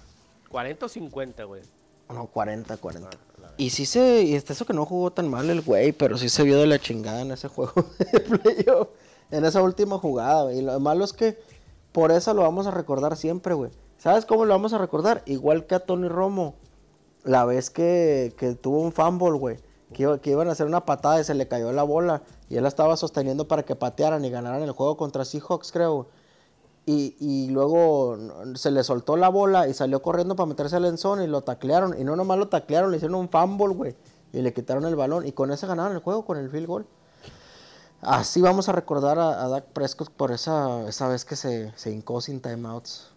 40 o 50, güey. No, 40, 40. Ah, Y sí se, y eso que no jugó tan mal el güey, pero sí se vio de la chingada en ese juego de playoff, en esa última jugada, güey. Y lo malo es que por eso lo vamos a recordar siempre, güey. ¿Sabes cómo lo vamos a recordar? Igual que a Tony Romo, la vez que, que tuvo un fumble, güey. Que iban a hacer una patada y se le cayó la bola. Y él la estaba sosteniendo para que patearan y ganaran el juego contra Seahawks, creo. Y, y luego se le soltó la bola y salió corriendo para meterse al enzón y lo taclearon. Y no nomás lo taclearon, le hicieron un fumble, güey. Y le quitaron el balón. Y con ese ganaron el juego, con el field goal. Así vamos a recordar a, a Dak Prescott por esa, esa vez que se, se hincó sin timeouts.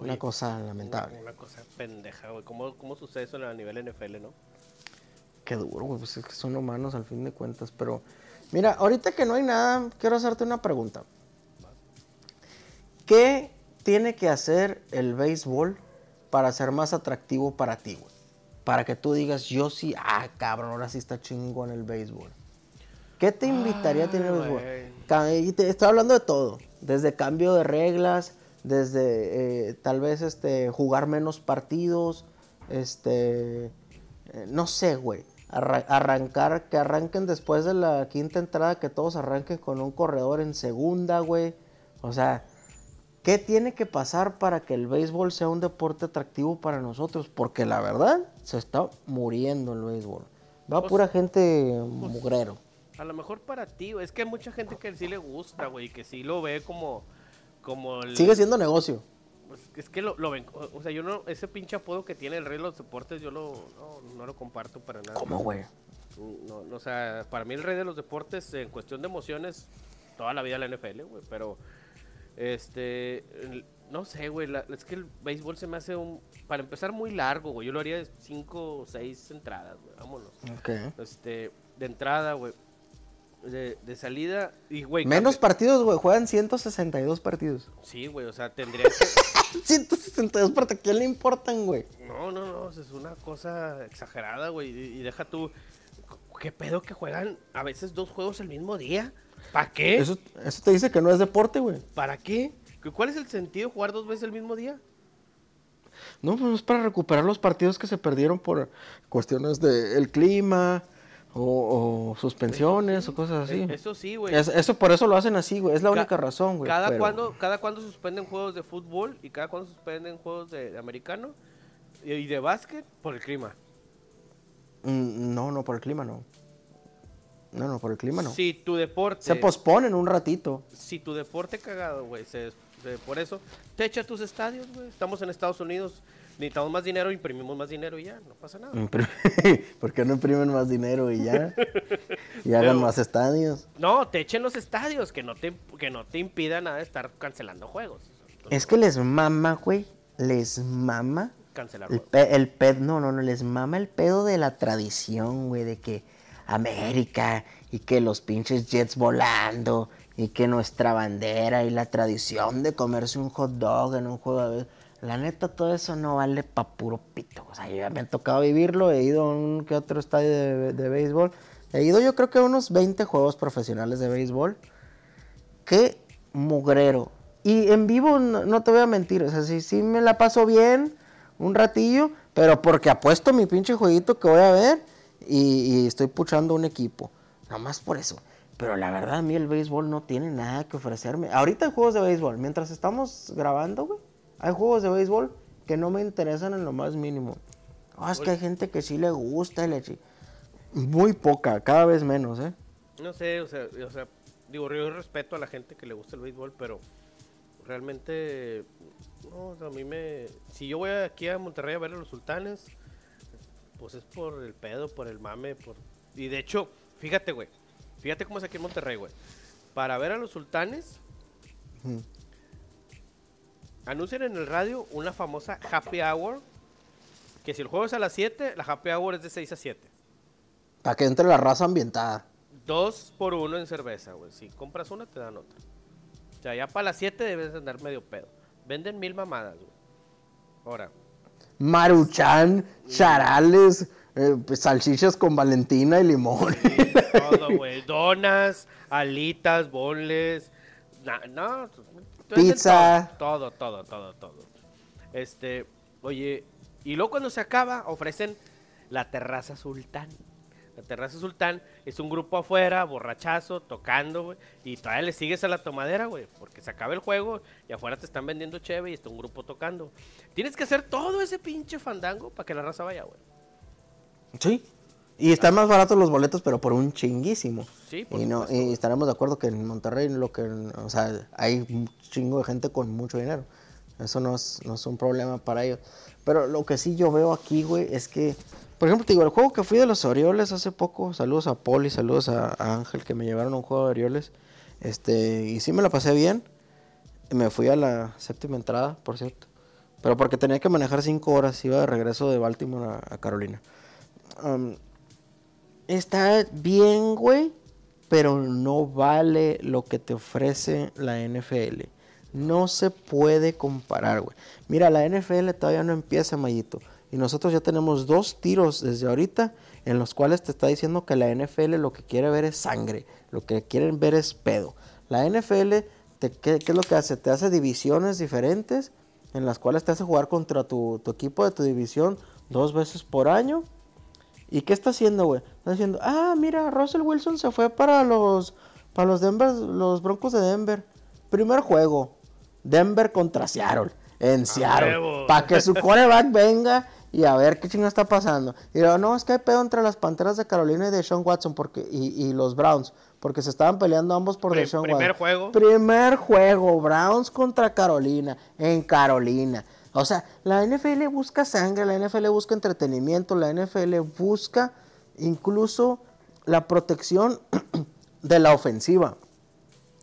Una cosa lamentable. Una, una cosa pendeja, güey. ¿Cómo, ¿Cómo sucede eso a nivel NFL, no? Qué duro, güey. Pues es que son humanos al fin de cuentas. Pero mira, ahorita que no hay nada, quiero hacerte una pregunta. ¿Qué tiene que hacer el béisbol para ser más atractivo para ti, güey? Para que tú digas, yo sí, ah, cabrón, ahora sí está chingón el béisbol. ¿Qué te invitaría a tener el béisbol? y te- estoy hablando de todo. Desde cambio de reglas, desde eh, tal vez este, jugar menos partidos, este, eh, no sé, güey. Arra- arrancar, que arranquen después de la quinta entrada, que todos arranquen con un corredor en segunda, güey. O sea, ¿qué tiene que pasar para que el béisbol sea un deporte atractivo para nosotros? Porque la verdad, se está muriendo el béisbol. Va Pues- pura gente mugrero. A lo mejor para ti. Es que hay mucha gente que sí le gusta, güey. Que sí lo ve como. como el, Sigue siendo negocio. Pues es que lo, lo ven. O o sea, yo no. Ese pinche apodo que tiene el rey de los deportes, yo lo, no, no lo comparto para nada. ¿Cómo, güey? No, no, o sea, para mí el rey de los deportes, en cuestión de emociones, toda la vida la NFL, güey. Pero, este. no sé, güey. la- Es que el béisbol se me hace un. Para empezar, muy largo, güey. Yo lo haría de 5 o 6 entradas, güey. Vámonos. Ok. Este. De entrada, güey. De, de salida. Y, güey. Menos cambia- partidos, güey. Juegan 162 partidos. Sí, güey. O sea, tendría que. 162 partidos. ¿A quién le importan, güey? No, no, no, es una cosa exagerada, güey. Y, y deja tú. ¿Qué pedo que juegan a veces dos juegos el mismo día? ¿Para qué? Eso, eso te dice que no es deporte, güey. ¿Para qué? ¿Qué- ¿Cuál es el sentido de jugar dos veces el mismo día? No, pues es para recuperar los partidos que se perdieron por cuestiones del clima o, o suspensiones o cosas así. Eh, Eso sí, güey. Es- eso por eso lo hacen así, güey. Es la Ca- única razón, güey. Cada pero- cuando, cada cuando suspenden juegos de fútbol y cada cuando suspenden juegos de, de americano y, y de básquet por el clima. Mm, No, no, por el clima no. No, no, por el clima no. Si tu deporte, Se posponen un ratito. si tu deporte cagado, güey, se, se- por eso te echa tus estadios, güey. Estamos en Estados Unidos, necesitamos más dinero, imprimimos más dinero y ya, no pasa nada. ¿Por qué no imprimen más dinero y ya? Y hagan Pero- más estadios. No, te echen los estadios, que no te, que no te impida nada de estar cancelando juegos. Es que les mama, güey. Les mama Cancelar el, pe- el pedo. No, no, no. Les mama el pedo de la tradición, güey. De que América y que los pinches jets volando y que nuestra bandera y la tradición de comerse un hot dog en un juego de. La neta, todo eso no vale pa' puro pito. O sea, yo me ha tocado vivirlo. He ido a un que otro estadio de, béisbol. He ido, yo creo que a unos 20 juegos profesionales de béisbol. Qué mugrero Y en vivo no, no te voy a mentir, o sea, sí, sí me la paso bien un ratillo, pero porque apuesto mi pinche jueguito que voy a ver y, y estoy puchando un equipo. Nada más por eso. Pero la verdad, a mí el béisbol no tiene nada que ofrecerme. Ahorita hay juegos de béisbol. Mientras estamos grabando, güey, hay juegos de béisbol que no me interesan en lo más mínimo. Ah, es que hay gente que sí le gusta chi- Muy poca, cada vez menos, ¿eh? No sé, o sea, o sea, digo, yo respeto a la gente que le gusta el béisbol, pero realmente, no, o sea, a mí me... Si yo voy aquí a Monterrey a ver a los sultanes, pues es por el pedo, por el mame, por... Y de hecho, fíjate, güey, fíjate cómo es aquí en Monterrey, güey. Para ver a los sultanes, Ujú. anuncian en el radio una famosa happy hour, que si el juego es a las 7, la happy hour es de 6 a 7. Para que entre la raza ambientada. Dos por uno en cerveza, güey. Si compras una, te dan otra. O sea, ya para las 7 debes de andar medio pedo. Venden mil mamadas, güey. Ahora, Maruchan, charales, eh, pues, salchichas con valentina y limón. todo, güey. Donas, alitas, bonles. na- no, Pizza. Todo, todo, todo, todo, todo. Este, oye, y luego cuando se acaba, ofrecen la terraza sultán. La terraza sultán es un grupo afuera, borrachazo, tocando, güey. Y todavía le sigues a la tomadera, güey. Porque se acaba el juego y afuera te están vendiendo cheve y está un grupo tocando. Tienes que hacer todo ese pinche fandango para que la raza vaya, güey. sí. Y están más baratos los boletos, pero por un chinguísimo. Sí, por y, no, y estaremos de acuerdo que en Monterrey lo que, o sea, hay un chingo de gente con mucho dinero. Eso no es, no es un problema para ellos. Pero lo que sí yo veo aquí, güey, es que, por ejemplo, te digo, el juego que fui de los Orioles hace poco, saludos a Poli, saludos a, Ángel que me llevaron a un juego de Orioles. Este, y sí me la pasé bien. Me fui a la séptima entrada, por cierto. Pero porque tenía que manejar cinco horas, iba de regreso de Baltimore a, Carolina. Está bien, güey, pero no vale lo que te ofrece la NFL. No se puede comparar, güey. Mira, la NFL todavía no empieza, Mayito. Y nosotros ya tenemos dos tiros desde ahorita en los cuales te está diciendo que la NFL lo que quiere ver es sangre. Lo que quieren ver es pedo. La NFL, te, ¿qué, qué es lo que hace? Te hace divisiones diferentes en las cuales te hace jugar contra tu, tu equipo de tu división dos veces por año. ¿Y qué está haciendo, güey? Está diciendo, ah, mira, Russell Wilson se fue para los, para los Denver, los Broncos de Denver. Primer juego, Denver contra Seattle, en Seattle. Para que su quarterback venga y a ver qué chingo está pasando. Y luego, no, es que hay pedo entre las Panteras de Carolina y de Sean Watson porque, y, y los Browns, porque se estaban peleando ambos por Pri- Deshaun primer Watson. juego. Primer juego, Browns contra Carolina, en Carolina. O sea, la NFL busca sangre, la NFL busca entretenimiento, la NFL busca incluso la protección de la ofensiva.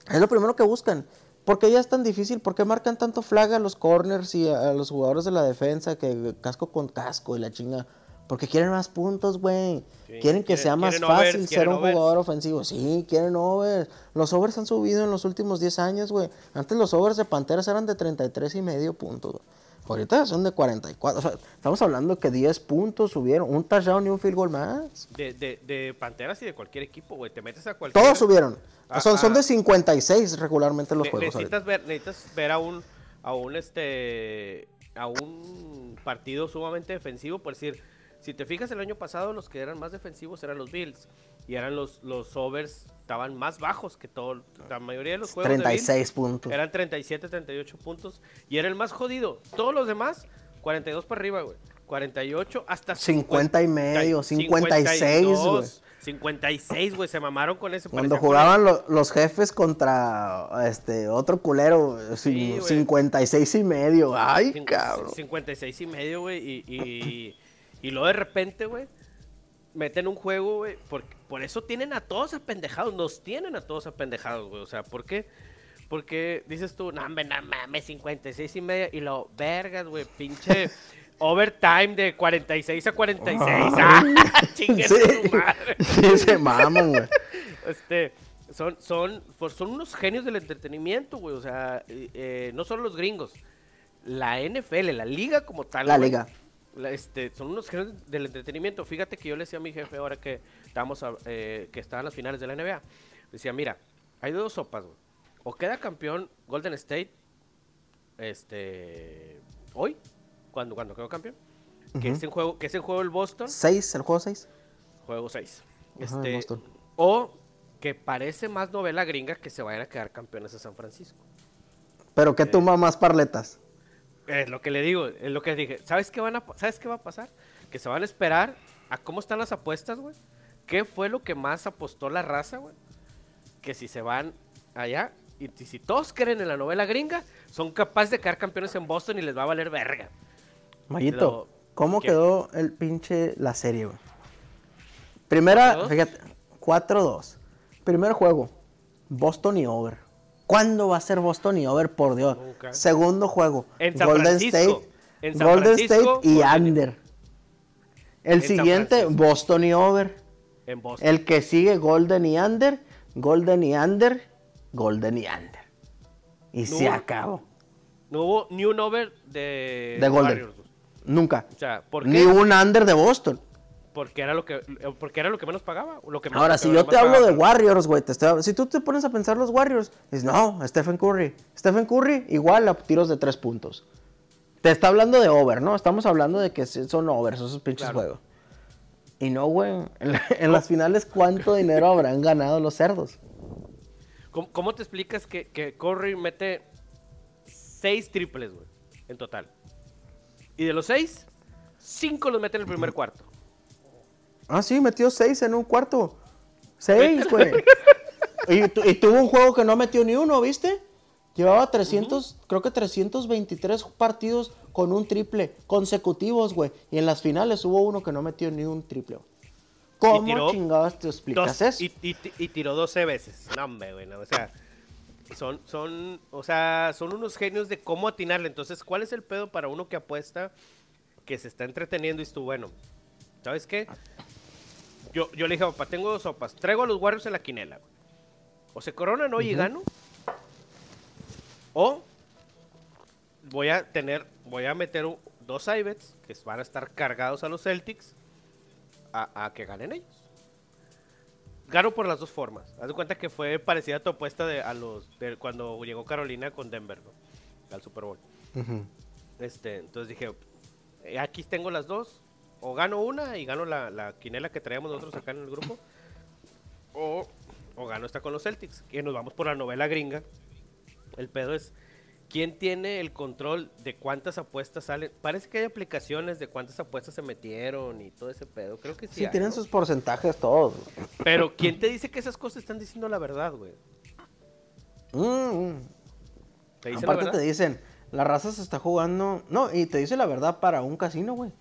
Es lo primero que buscan. Porque ya es tan difícil, ¿por qué marcan tanto flag a los corners y a, a los jugadores de la defensa que casco con casco y la chinga? Porque quieren más puntos, güey. Sí, quieren que quieren- sea más overs, fácil ser un overs. jugador ofensivo. Sí, quieren overs. Los overs han subido en los últimos 10 años, güey. Antes los overs de Panteras eran de 33 y medio puntos. güey. Ahorita son de 44. O sea, estamos hablando que 10 puntos subieron. Un touchdown y un field goal más. De, de, de Panteras y de cualquier equipo, güey. Te metes a cualquier... Todos subieron. Ah, son, son ah. de 56 regularmente los Ne- juegos. ahorita. necesitas ver, necesitas ver a un, a un este, a un partido sumamente defensivo, por decir, si te fijas el año pasado los que eran más defensivos eran los Bills y eran los, los overs estaban más bajos que todo, la mayoría de los juegos de Bills 36 puntos. eran 37, 38 puntos y era el más jodido. Todos los demás 42 para arriba, güey. 48 hasta 50 y medio, 56, güey. 52, 56, güey, se mamaron con ese Cuando jugaban lo- los jefes contra este otro culero, Sí, cin- güey. 56 y medio. Ay, Cin- cabrón. 56 y medio, güey. Y, y, y luego de repente, güey, meten un juego, güey. Por, por eso tienen a todos apendejados. Nos tienen a todos apendejados, güey. O sea, ¿por qué? Porque dices tú, no, hombre, no mames, 56 y medio. Y lo, vergas, güey, pinche overtime de 46 a 46. ¡Ah! Chingue Sí. su madre. Sí, se maman, güey. Este, son, son, pues son unos genios del entretenimiento, güey. O sea, eh, eh, no solo los gringos. La NFL, la liga como tal. La liga. Este, son unos genios del entretenimiento. Fíjate que yo le decía a mi jefe ahora que estábamos a- eh, que estaban las finales de la NBA. Decía, mira, hay dos sopas, güey. O queda campeón Golden State este hoy, cuando, cuando quedó campeón. Que es en juego, que es en juego el Boston. ¿Seis? ¿El juego seis? Juego 6. Ajá, Este, Boston. o que parece más novela gringa que se vayan a quedar campeones a San Francisco. Pero que tumba más parletas. Es lo que le digo, es lo que dije. ¿Sabes qué, van a, ¿Sabes qué va a pasar? Que se van a esperar a cómo están las apuestas, güey. ¿Qué fue lo que más apostó la raza, güey? Que si se van allá y si- si todos creen en la novela gringa, son capaces de quedar campeones en Boston y les va a valer verga. Mayito, Lo- ¿cómo ¿Qué? quedó el pinche la serie, güey? Primera, 4-2. fíjate, 4-2. Primer juego, Boston y over. ¿Cuándo va a ser Boston y over, por Dios? Segundo juego, En San Golden Francisco. State. En San Golden State y Golden- under. El En siguiente. Boston y over. En Boston. El que sigue, Golden y under. Golden y under. Golden y under. Y se acabó. No hubo ni un over de, De Golden. Warriors. Nunca. O sea, ¿por Ni un under de Boston. Porque era lo que porque era lo que menos pagaba, lo que Ahora, si yo te hablo pagaba. de Warriors, güey, te estoy hab- si tú te pones a pensar los Warriors, dices, no, Stephen Curry. Stephen Curry igual a tiros de tres puntos. Te está hablando de over, ¿no? Estamos hablando de que son overs esos pinches Claro. juegos. Y no, güey, en, la- en las finales, ¿cuánto dinero habrán ganado los cerdos? ¿Cómo, cómo te explicas que, que Curry mete seis triples, güey, en total? Y de los seis, cinco los mete en el primer cuarto. Ah, sí, metió seis en un cuarto. Seis, güey. y, tu- y tuvo un juego que no metió ni uno, ¿viste? Llevaba 300, creo que 323 partidos con un triple consecutivos, güey. Y en las finales hubo uno que no metió ni un triple. ¿Cómo tiró chingados te explicas Dos- eso? y, y- y tiró 12 veces. No, hombre, güey, no, o sea, son, son, o sea, son unos genios de cómo atinarle. Entonces, ¿cuál es el pedo para uno que apuesta, que se está entreteniendo y tú, bueno, ¿sabes qué? Yo, yo le dije, papá, tengo dos sopas. Traigo a los Warriors en la quinela. güey. O se coronan hoy y gano. O voy a tener, voy a meter dos ibets que van a estar cargados a los Celtics a, a que ganen ellos. Gano por las dos formas. Haz de cuenta que fue parecida a tu apuesta de, a los de cuando llegó Carolina con Denver, ¿no? Al Super Bowl. Este, entonces dije, aquí tengo las dos. O gano una y gano la, la quinela que traíamos nosotros acá en el grupo. O, o gano esta con los Celtics. Que nos vamos por la novela gringa. El pedo es, ¿quién tiene el control de cuántas apuestas salen? Parece que hay aplicaciones de cuántas apuestas se metieron y todo ese pedo. Creo que sí. Sí, hay, tienen ¿no? sus porcentajes todos. Pero ¿quién te dice que esas cosas están diciendo la verdad, güey? Mm, ¿Te dicen la Aparte verdad? te dicen, la raza se está jugando. No, y te dice la verdad para un casino, güey.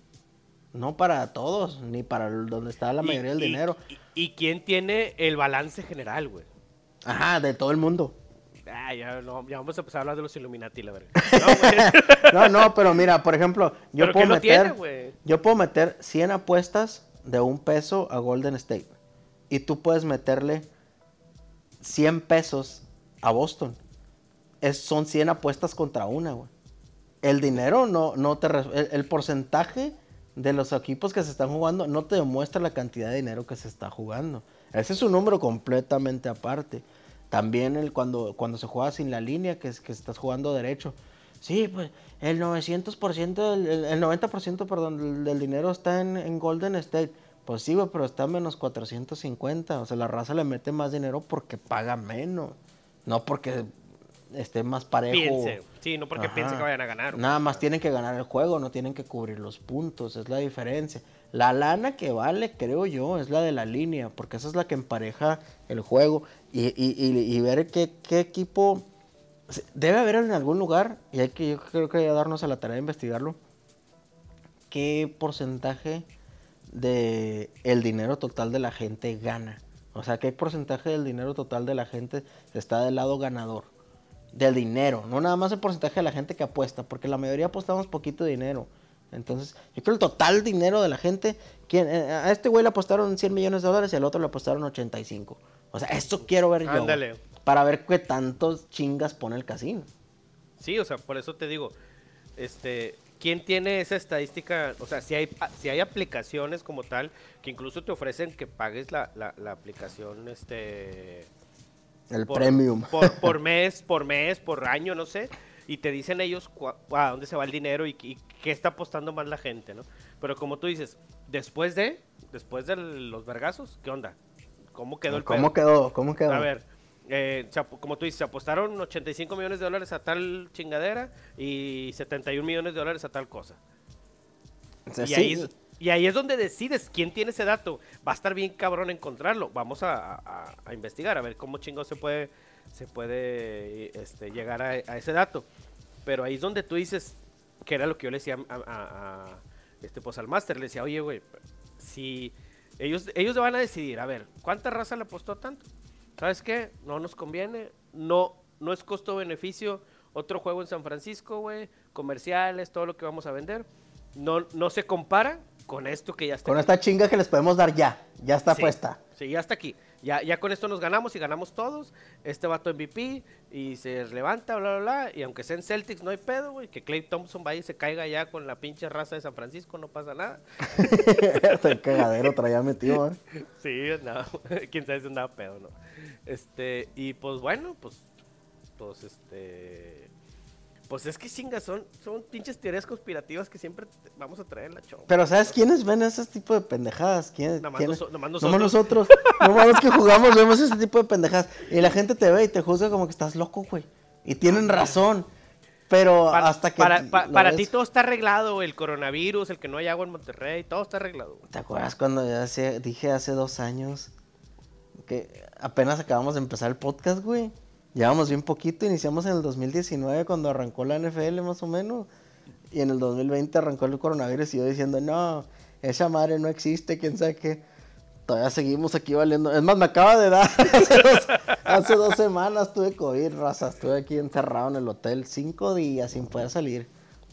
No para todos, ni para donde está la mayoría del dinero. Y, y quién tiene el balance general, güey? Ajá, de todo el mundo. Ah, ya, no, ya vamos a empezar a hablar de los Illuminati, la verdad. No. No, no, pero mira, por ejemplo, yo ¿Pero puedo meter. tiene, yo puedo meter 100 apuestas de un peso a Golden State. Y tú puedes meterle 100 pesos a Boston. Es, son 100 apuestas contra una, güey. El dinero no, no te... El, el porcentaje de los equipos que se están jugando no te demuestra la cantidad de dinero que se está jugando. Ese es un número completamente aparte. También el, cuando, cuando se juega sin la línea, que, es, que estás jugando derecho. Sí, pues el 900%, del, el, el 90% perdón, del, dinero está en, en Golden State. Pues sí, pero está en menos 450. O sea, la raza le mete más dinero porque paga menos. No porque esté más parejo. Piense. Sí, no porque Ajá. piense que vayan a ganar. Nada más tienen que ganar el juego, no tienen que cubrir los puntos, es la diferencia. La lana que vale, creo yo, es la de la línea, porque esa es la que empareja el juego. Y, y- y- y ver qué, qué equipo debe haber en algún lugar, y hay que, yo creo que hay que darnos a la tarea de investigarlo, qué porcentaje de el dinero total de la gente gana. O sea, qué porcentaje del dinero total de la gente está del lado ganador. Del dinero, no nada más el porcentaje de la gente que apuesta, porque la mayoría apostamos poquito dinero. Entonces, yo creo el total dinero de la gente, ¿quién- eh, a este güey le apostaron 100 millones de dólares y al otro le apostaron 85. O sea, esto quiero ver yo. Ándale. Para ver qué tantos chingas pone el casino. Sí, o sea, por eso te digo, este, ¿quién tiene esa estadística? O sea, si hay, si hay aplicaciones como tal que incluso te ofrecen que pagues la, la, la aplicación, este, El por- premium. por, por mes, por mes, por año, no sé. y te dicen ellos a dónde se va el dinero y, y qué está apostando más la gente, ¿no? Pero como tú dices, después de, después de los vergazos, ¿qué onda? ¿Cómo quedó el ¿Cómo pedo? quedó? ¿Cómo quedó? A ver, eh, como tú dices, se apostaron 85 millones de dólares a tal chingadera y 71 millones de dólares a tal cosa. O sea, Y, ahí y ahí es donde decides quién tiene ese dato. Va a estar bien cabrón encontrarlo. Vamos a, investigar, a ver cómo chingo se puede, se puede este, llegar a, ese dato. Pero ahí es donde tú dices, que era lo que yo le decía a- este, pues, al máster. Le decía, oye, güey, si ellos, ellos van a decidir, a ver, ¿cuánta raza le apostó tanto? ¿Sabes qué? No nos conviene, no, no es costo-beneficio. Otro juego en San Francisco, güey, comerciales, todo lo que vamos a vender. No, no se compara con esto que ya está Con aquí. esta chinga que les podemos dar ya. Ya está Sí, puesta. Sí, ya está aquí. Ya, ya con esto nos ganamos y ganamos todos. Este vato MVP y se levanta, bla, bla, bla. Y aunque sea en Celtics, no hay pedo, güey. Que Clay Thompson vaya y se caiga ya con la pinche raza de San Francisco, no pasa nada. El cagadero traía metido, ¿eh? Sí, no, quién sabe si andaba pedo, ¿no? Este, y pues bueno, pues, pues este, pues es que chingas, son, son pinches teorías conspirativas que siempre vamos a traer en la chompa. Pero ¿sabes quiénes ven ese tipo de pendejadas? ¿Quiénes? Nada más quiénes? noso- Nomás nosotros. nosotros. Nomás los que jugamos vemos ese tipo de pendejadas. Y la gente te ve y te juzga como que estás loco, güey. Y tienen razón. Pero Para, hasta que... para, para ti todo está arreglado, el coronavirus, el que no hay agua en Monterrey, todo está arreglado. güey. ¿Te acuerdas cuando yo hace- dije hace dos años que apenas acabamos de empezar el podcast, güey? Llevamos bien poquito, iniciamos en el 2019 cuando arrancó la NFL más o menos. Y en el 2020 arrancó el coronavirus y yo diciendo, no, esa madre no existe, quién sabe qué. Todavía seguimos aquí valiendo. Es más, me acaba de dar hace dos, hace dos semanas tuve COVID, raza. Estuve aquí encerrado en el hotel cinco días sin poder salir.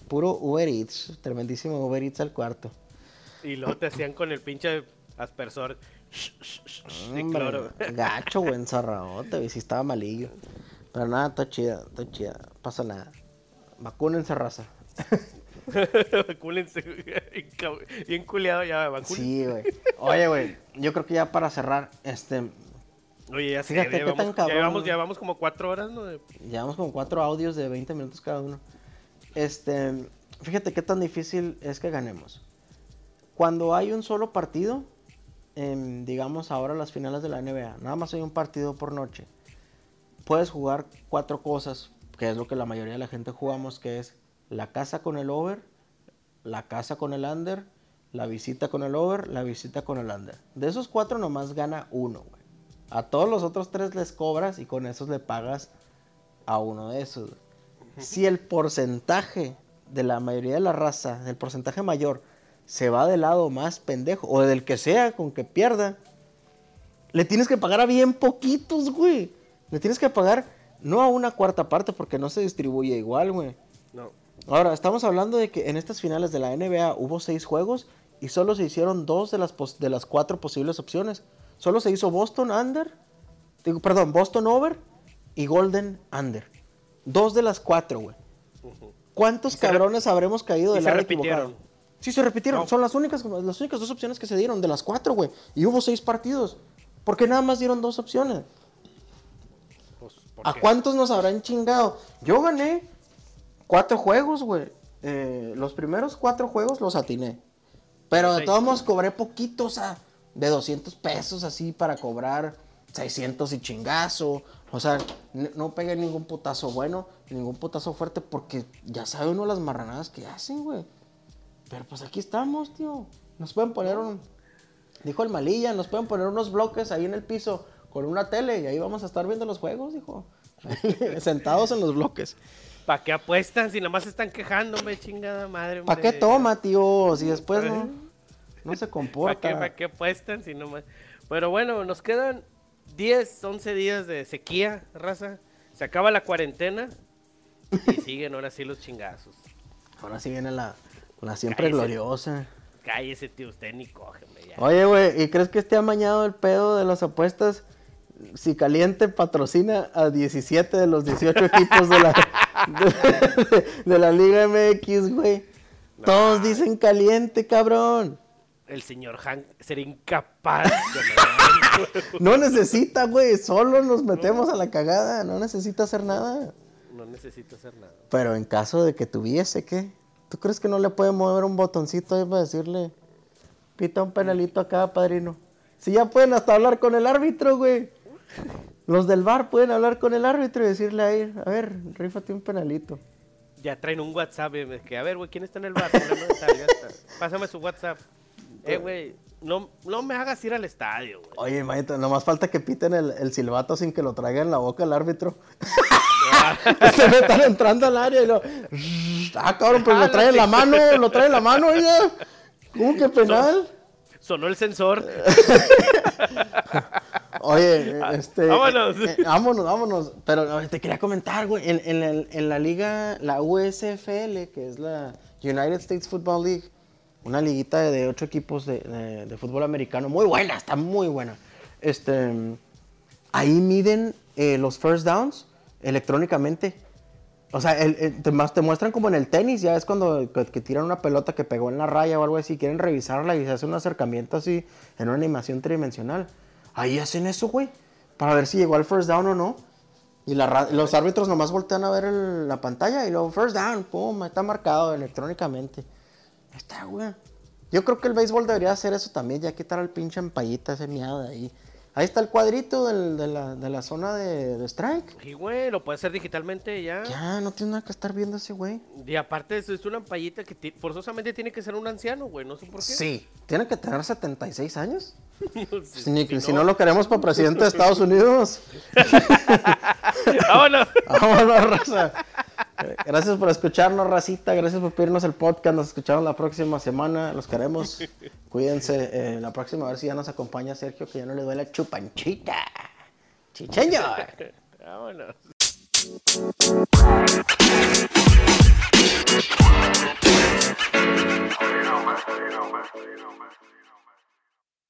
Puro Uber Eats, tremendísimo Uber Eats al cuarto. Y luego te hacían con el pinche aspersor Hombre, cloro. gacho, güey, encerradote, güey, sí estaba malillo. Pero nada, está chida, está chida, pasa nada. Vacúnense, raza. Vacúnense, güey. Bien culiado ya, vacúnense. Sí, güey. Oye, güey, yo creo que ya para cerrar, este, Oye, ya sé, ya qué llevamos, tan ya cabrón, llevamos, ya llevamos como cuatro horas, ¿no? Llevamos como cuatro audios de 20 minutos cada uno. Este, fíjate qué tan difícil es que ganemos. Cuando hay un solo partido, em, digamos ahora las finales de la NBA, nada más hay un partido por noche. Puedes jugar cuatro cosas, que es lo que la mayoría de la gente jugamos, que es la casa con el over, la casa con el under, la visita con el over, la visita con el under. De esos cuatro nomás gana uno, güey. A todos los otros tres les cobras y con esos le pagas a uno de esos. Si el porcentaje de la mayoría de la raza, el porcentaje mayor, se va del lado más pendejo, o del que sea con que pierda, le tienes que pagar a bien poquitos, güey. Le tienes que pagar no a una cuarta parte porque no se distribuye igual, güey. No. Ahora, estamos hablando de que en estas finales de la NBA hubo seis juegos y solo se hicieron dos de las, de las cuatro posibles opciones. Solo se hizo Boston Under, digo, perdón, Boston Over y Golden Under. Dos de las cuatro, güey. ¿Cuántos cabrones habremos caído del lado repitieron. equivocado? Sí, se repitieron. No. Son las únicas, las únicas dos opciones que se dieron de las cuatro, güey. Y hubo seis partidos. ¿Por qué nada más dieron dos opciones? Pues, ¿por ¿A cuántos nos habrán chingado? Yo gané cuatro juegos, güey. Eh, los primeros cuatro juegos los atiné. Pero de todos modos cobré poquito, o sea, de 200 pesos así para cobrar 600 y chingazo. O sea, no pegué ningún putazo bueno, ningún putazo fuerte, porque ya sabe uno las marranadas que hacen, güey. Pero pues aquí estamos, tío. Nos pueden poner un. Dijo el Malilla, nos pueden poner unos bloques ahí en el piso con una tele y ahí vamos a estar viendo los juegos, dijo. Sentados en los bloques. ¿Para qué apuestan si nada más están quejándome, chingada madre? ¿Para qué toma, tío? Si después no, no se ¿Para comporta. qué, pa' qué apuestan si no más? Pero bueno, nos quedan 10, 11 días de sequía, raza. Se acaba la cuarentena y siguen ahora sí los chingazos. Ahora sí viene la, la siempre Cállese. gloriosa. Cállese, tío, usted ni cógeme ya. Oye, güey, ¿y crees que esté amañado el pedo de las apuestas? Si Caliente patrocina a 17 de los 18 equipos de la, de, de la Liga MX, güey. Todos dicen Caliente, cabrón. El señor Hank sería incapaz de No necesita, güey. Solo nos metemos a la cagada. No necesita hacer nada. no necesito hacer nada. Pero en caso de que tuviese, ¿qué? ¿Tú crees que no le puede mover un botoncito ahí para decirle, pita un penalito acá, padrino? Si ya pueden hasta hablar con el árbitro, güey. Los del bar pueden hablar con el árbitro y decirle ahí, a ver, rífate un penalito. Ya traen un WhatsApp, eh, que a ver, güey, ¿quién está en el bar? Ya está. Pásame su WhatsApp. Eh, güey, no, no me hagas ir al estadio, güey. Oye, imagínate, nomás falta que piten el, el silbato sin que lo traiga en la boca el árbitro. Se me están entrando al área y lo. Ah, cabrón, pues lo trae en la mano, lo trae en la mano, oiga. ¿Cómo que penal? Sonó el sensor. Oye, este. Vámonos. eh, eh, vámonos, vámonos. Pero te quería comentar, güey. En, en el- en la liga, la USFL, que es la United States Football League, una liguita de, de ocho equipos de, de- de fútbol americano, muy buena, está muy buena. Este. Ahí miden eh, los first downs electrónicamente. O sea, te, más- te muestran como en el tenis, ya es cuando que, tiran una pelota que pegó en la raya o algo así, quieren revisarla y se hace un acercamiento así en una animación tridimensional. Ahí hacen eso, güey, para ver si llegó al first down o no. Y los árbitros nomás voltean a ver la pantalla y luego first down, pum, está marcado electrónicamente. Está, güey. Yo creo que el béisbol debería hacer eso también, ya quitar al pinche empallita ese miado de ahí. Ahí está el cuadrito del- de, la, de la zona de, de strike. Y, güey, lo puedes hacer digitalmente ya. Ya, no tiene nada que estar viendo ese güey. Y aparte, es, es una ampallita que forzosamente tiene que ser un anciano, güey. No sé por qué. Sí. ¿Tiene que tener 76 años? si, Si, ni- si no, lo queremos para presidente de Estados Unidos. Vámonos. Vámonos, raza. Gracias por escucharnos, racita. Gracias por pedirnos el podcast. Nos escuchamos la próxima semana. Los queremos. Cuídense. Eh, la próxima, a ver si ya nos acompaña Sergio, que ya no le duele chupanchita. Chicheño. Vámonos.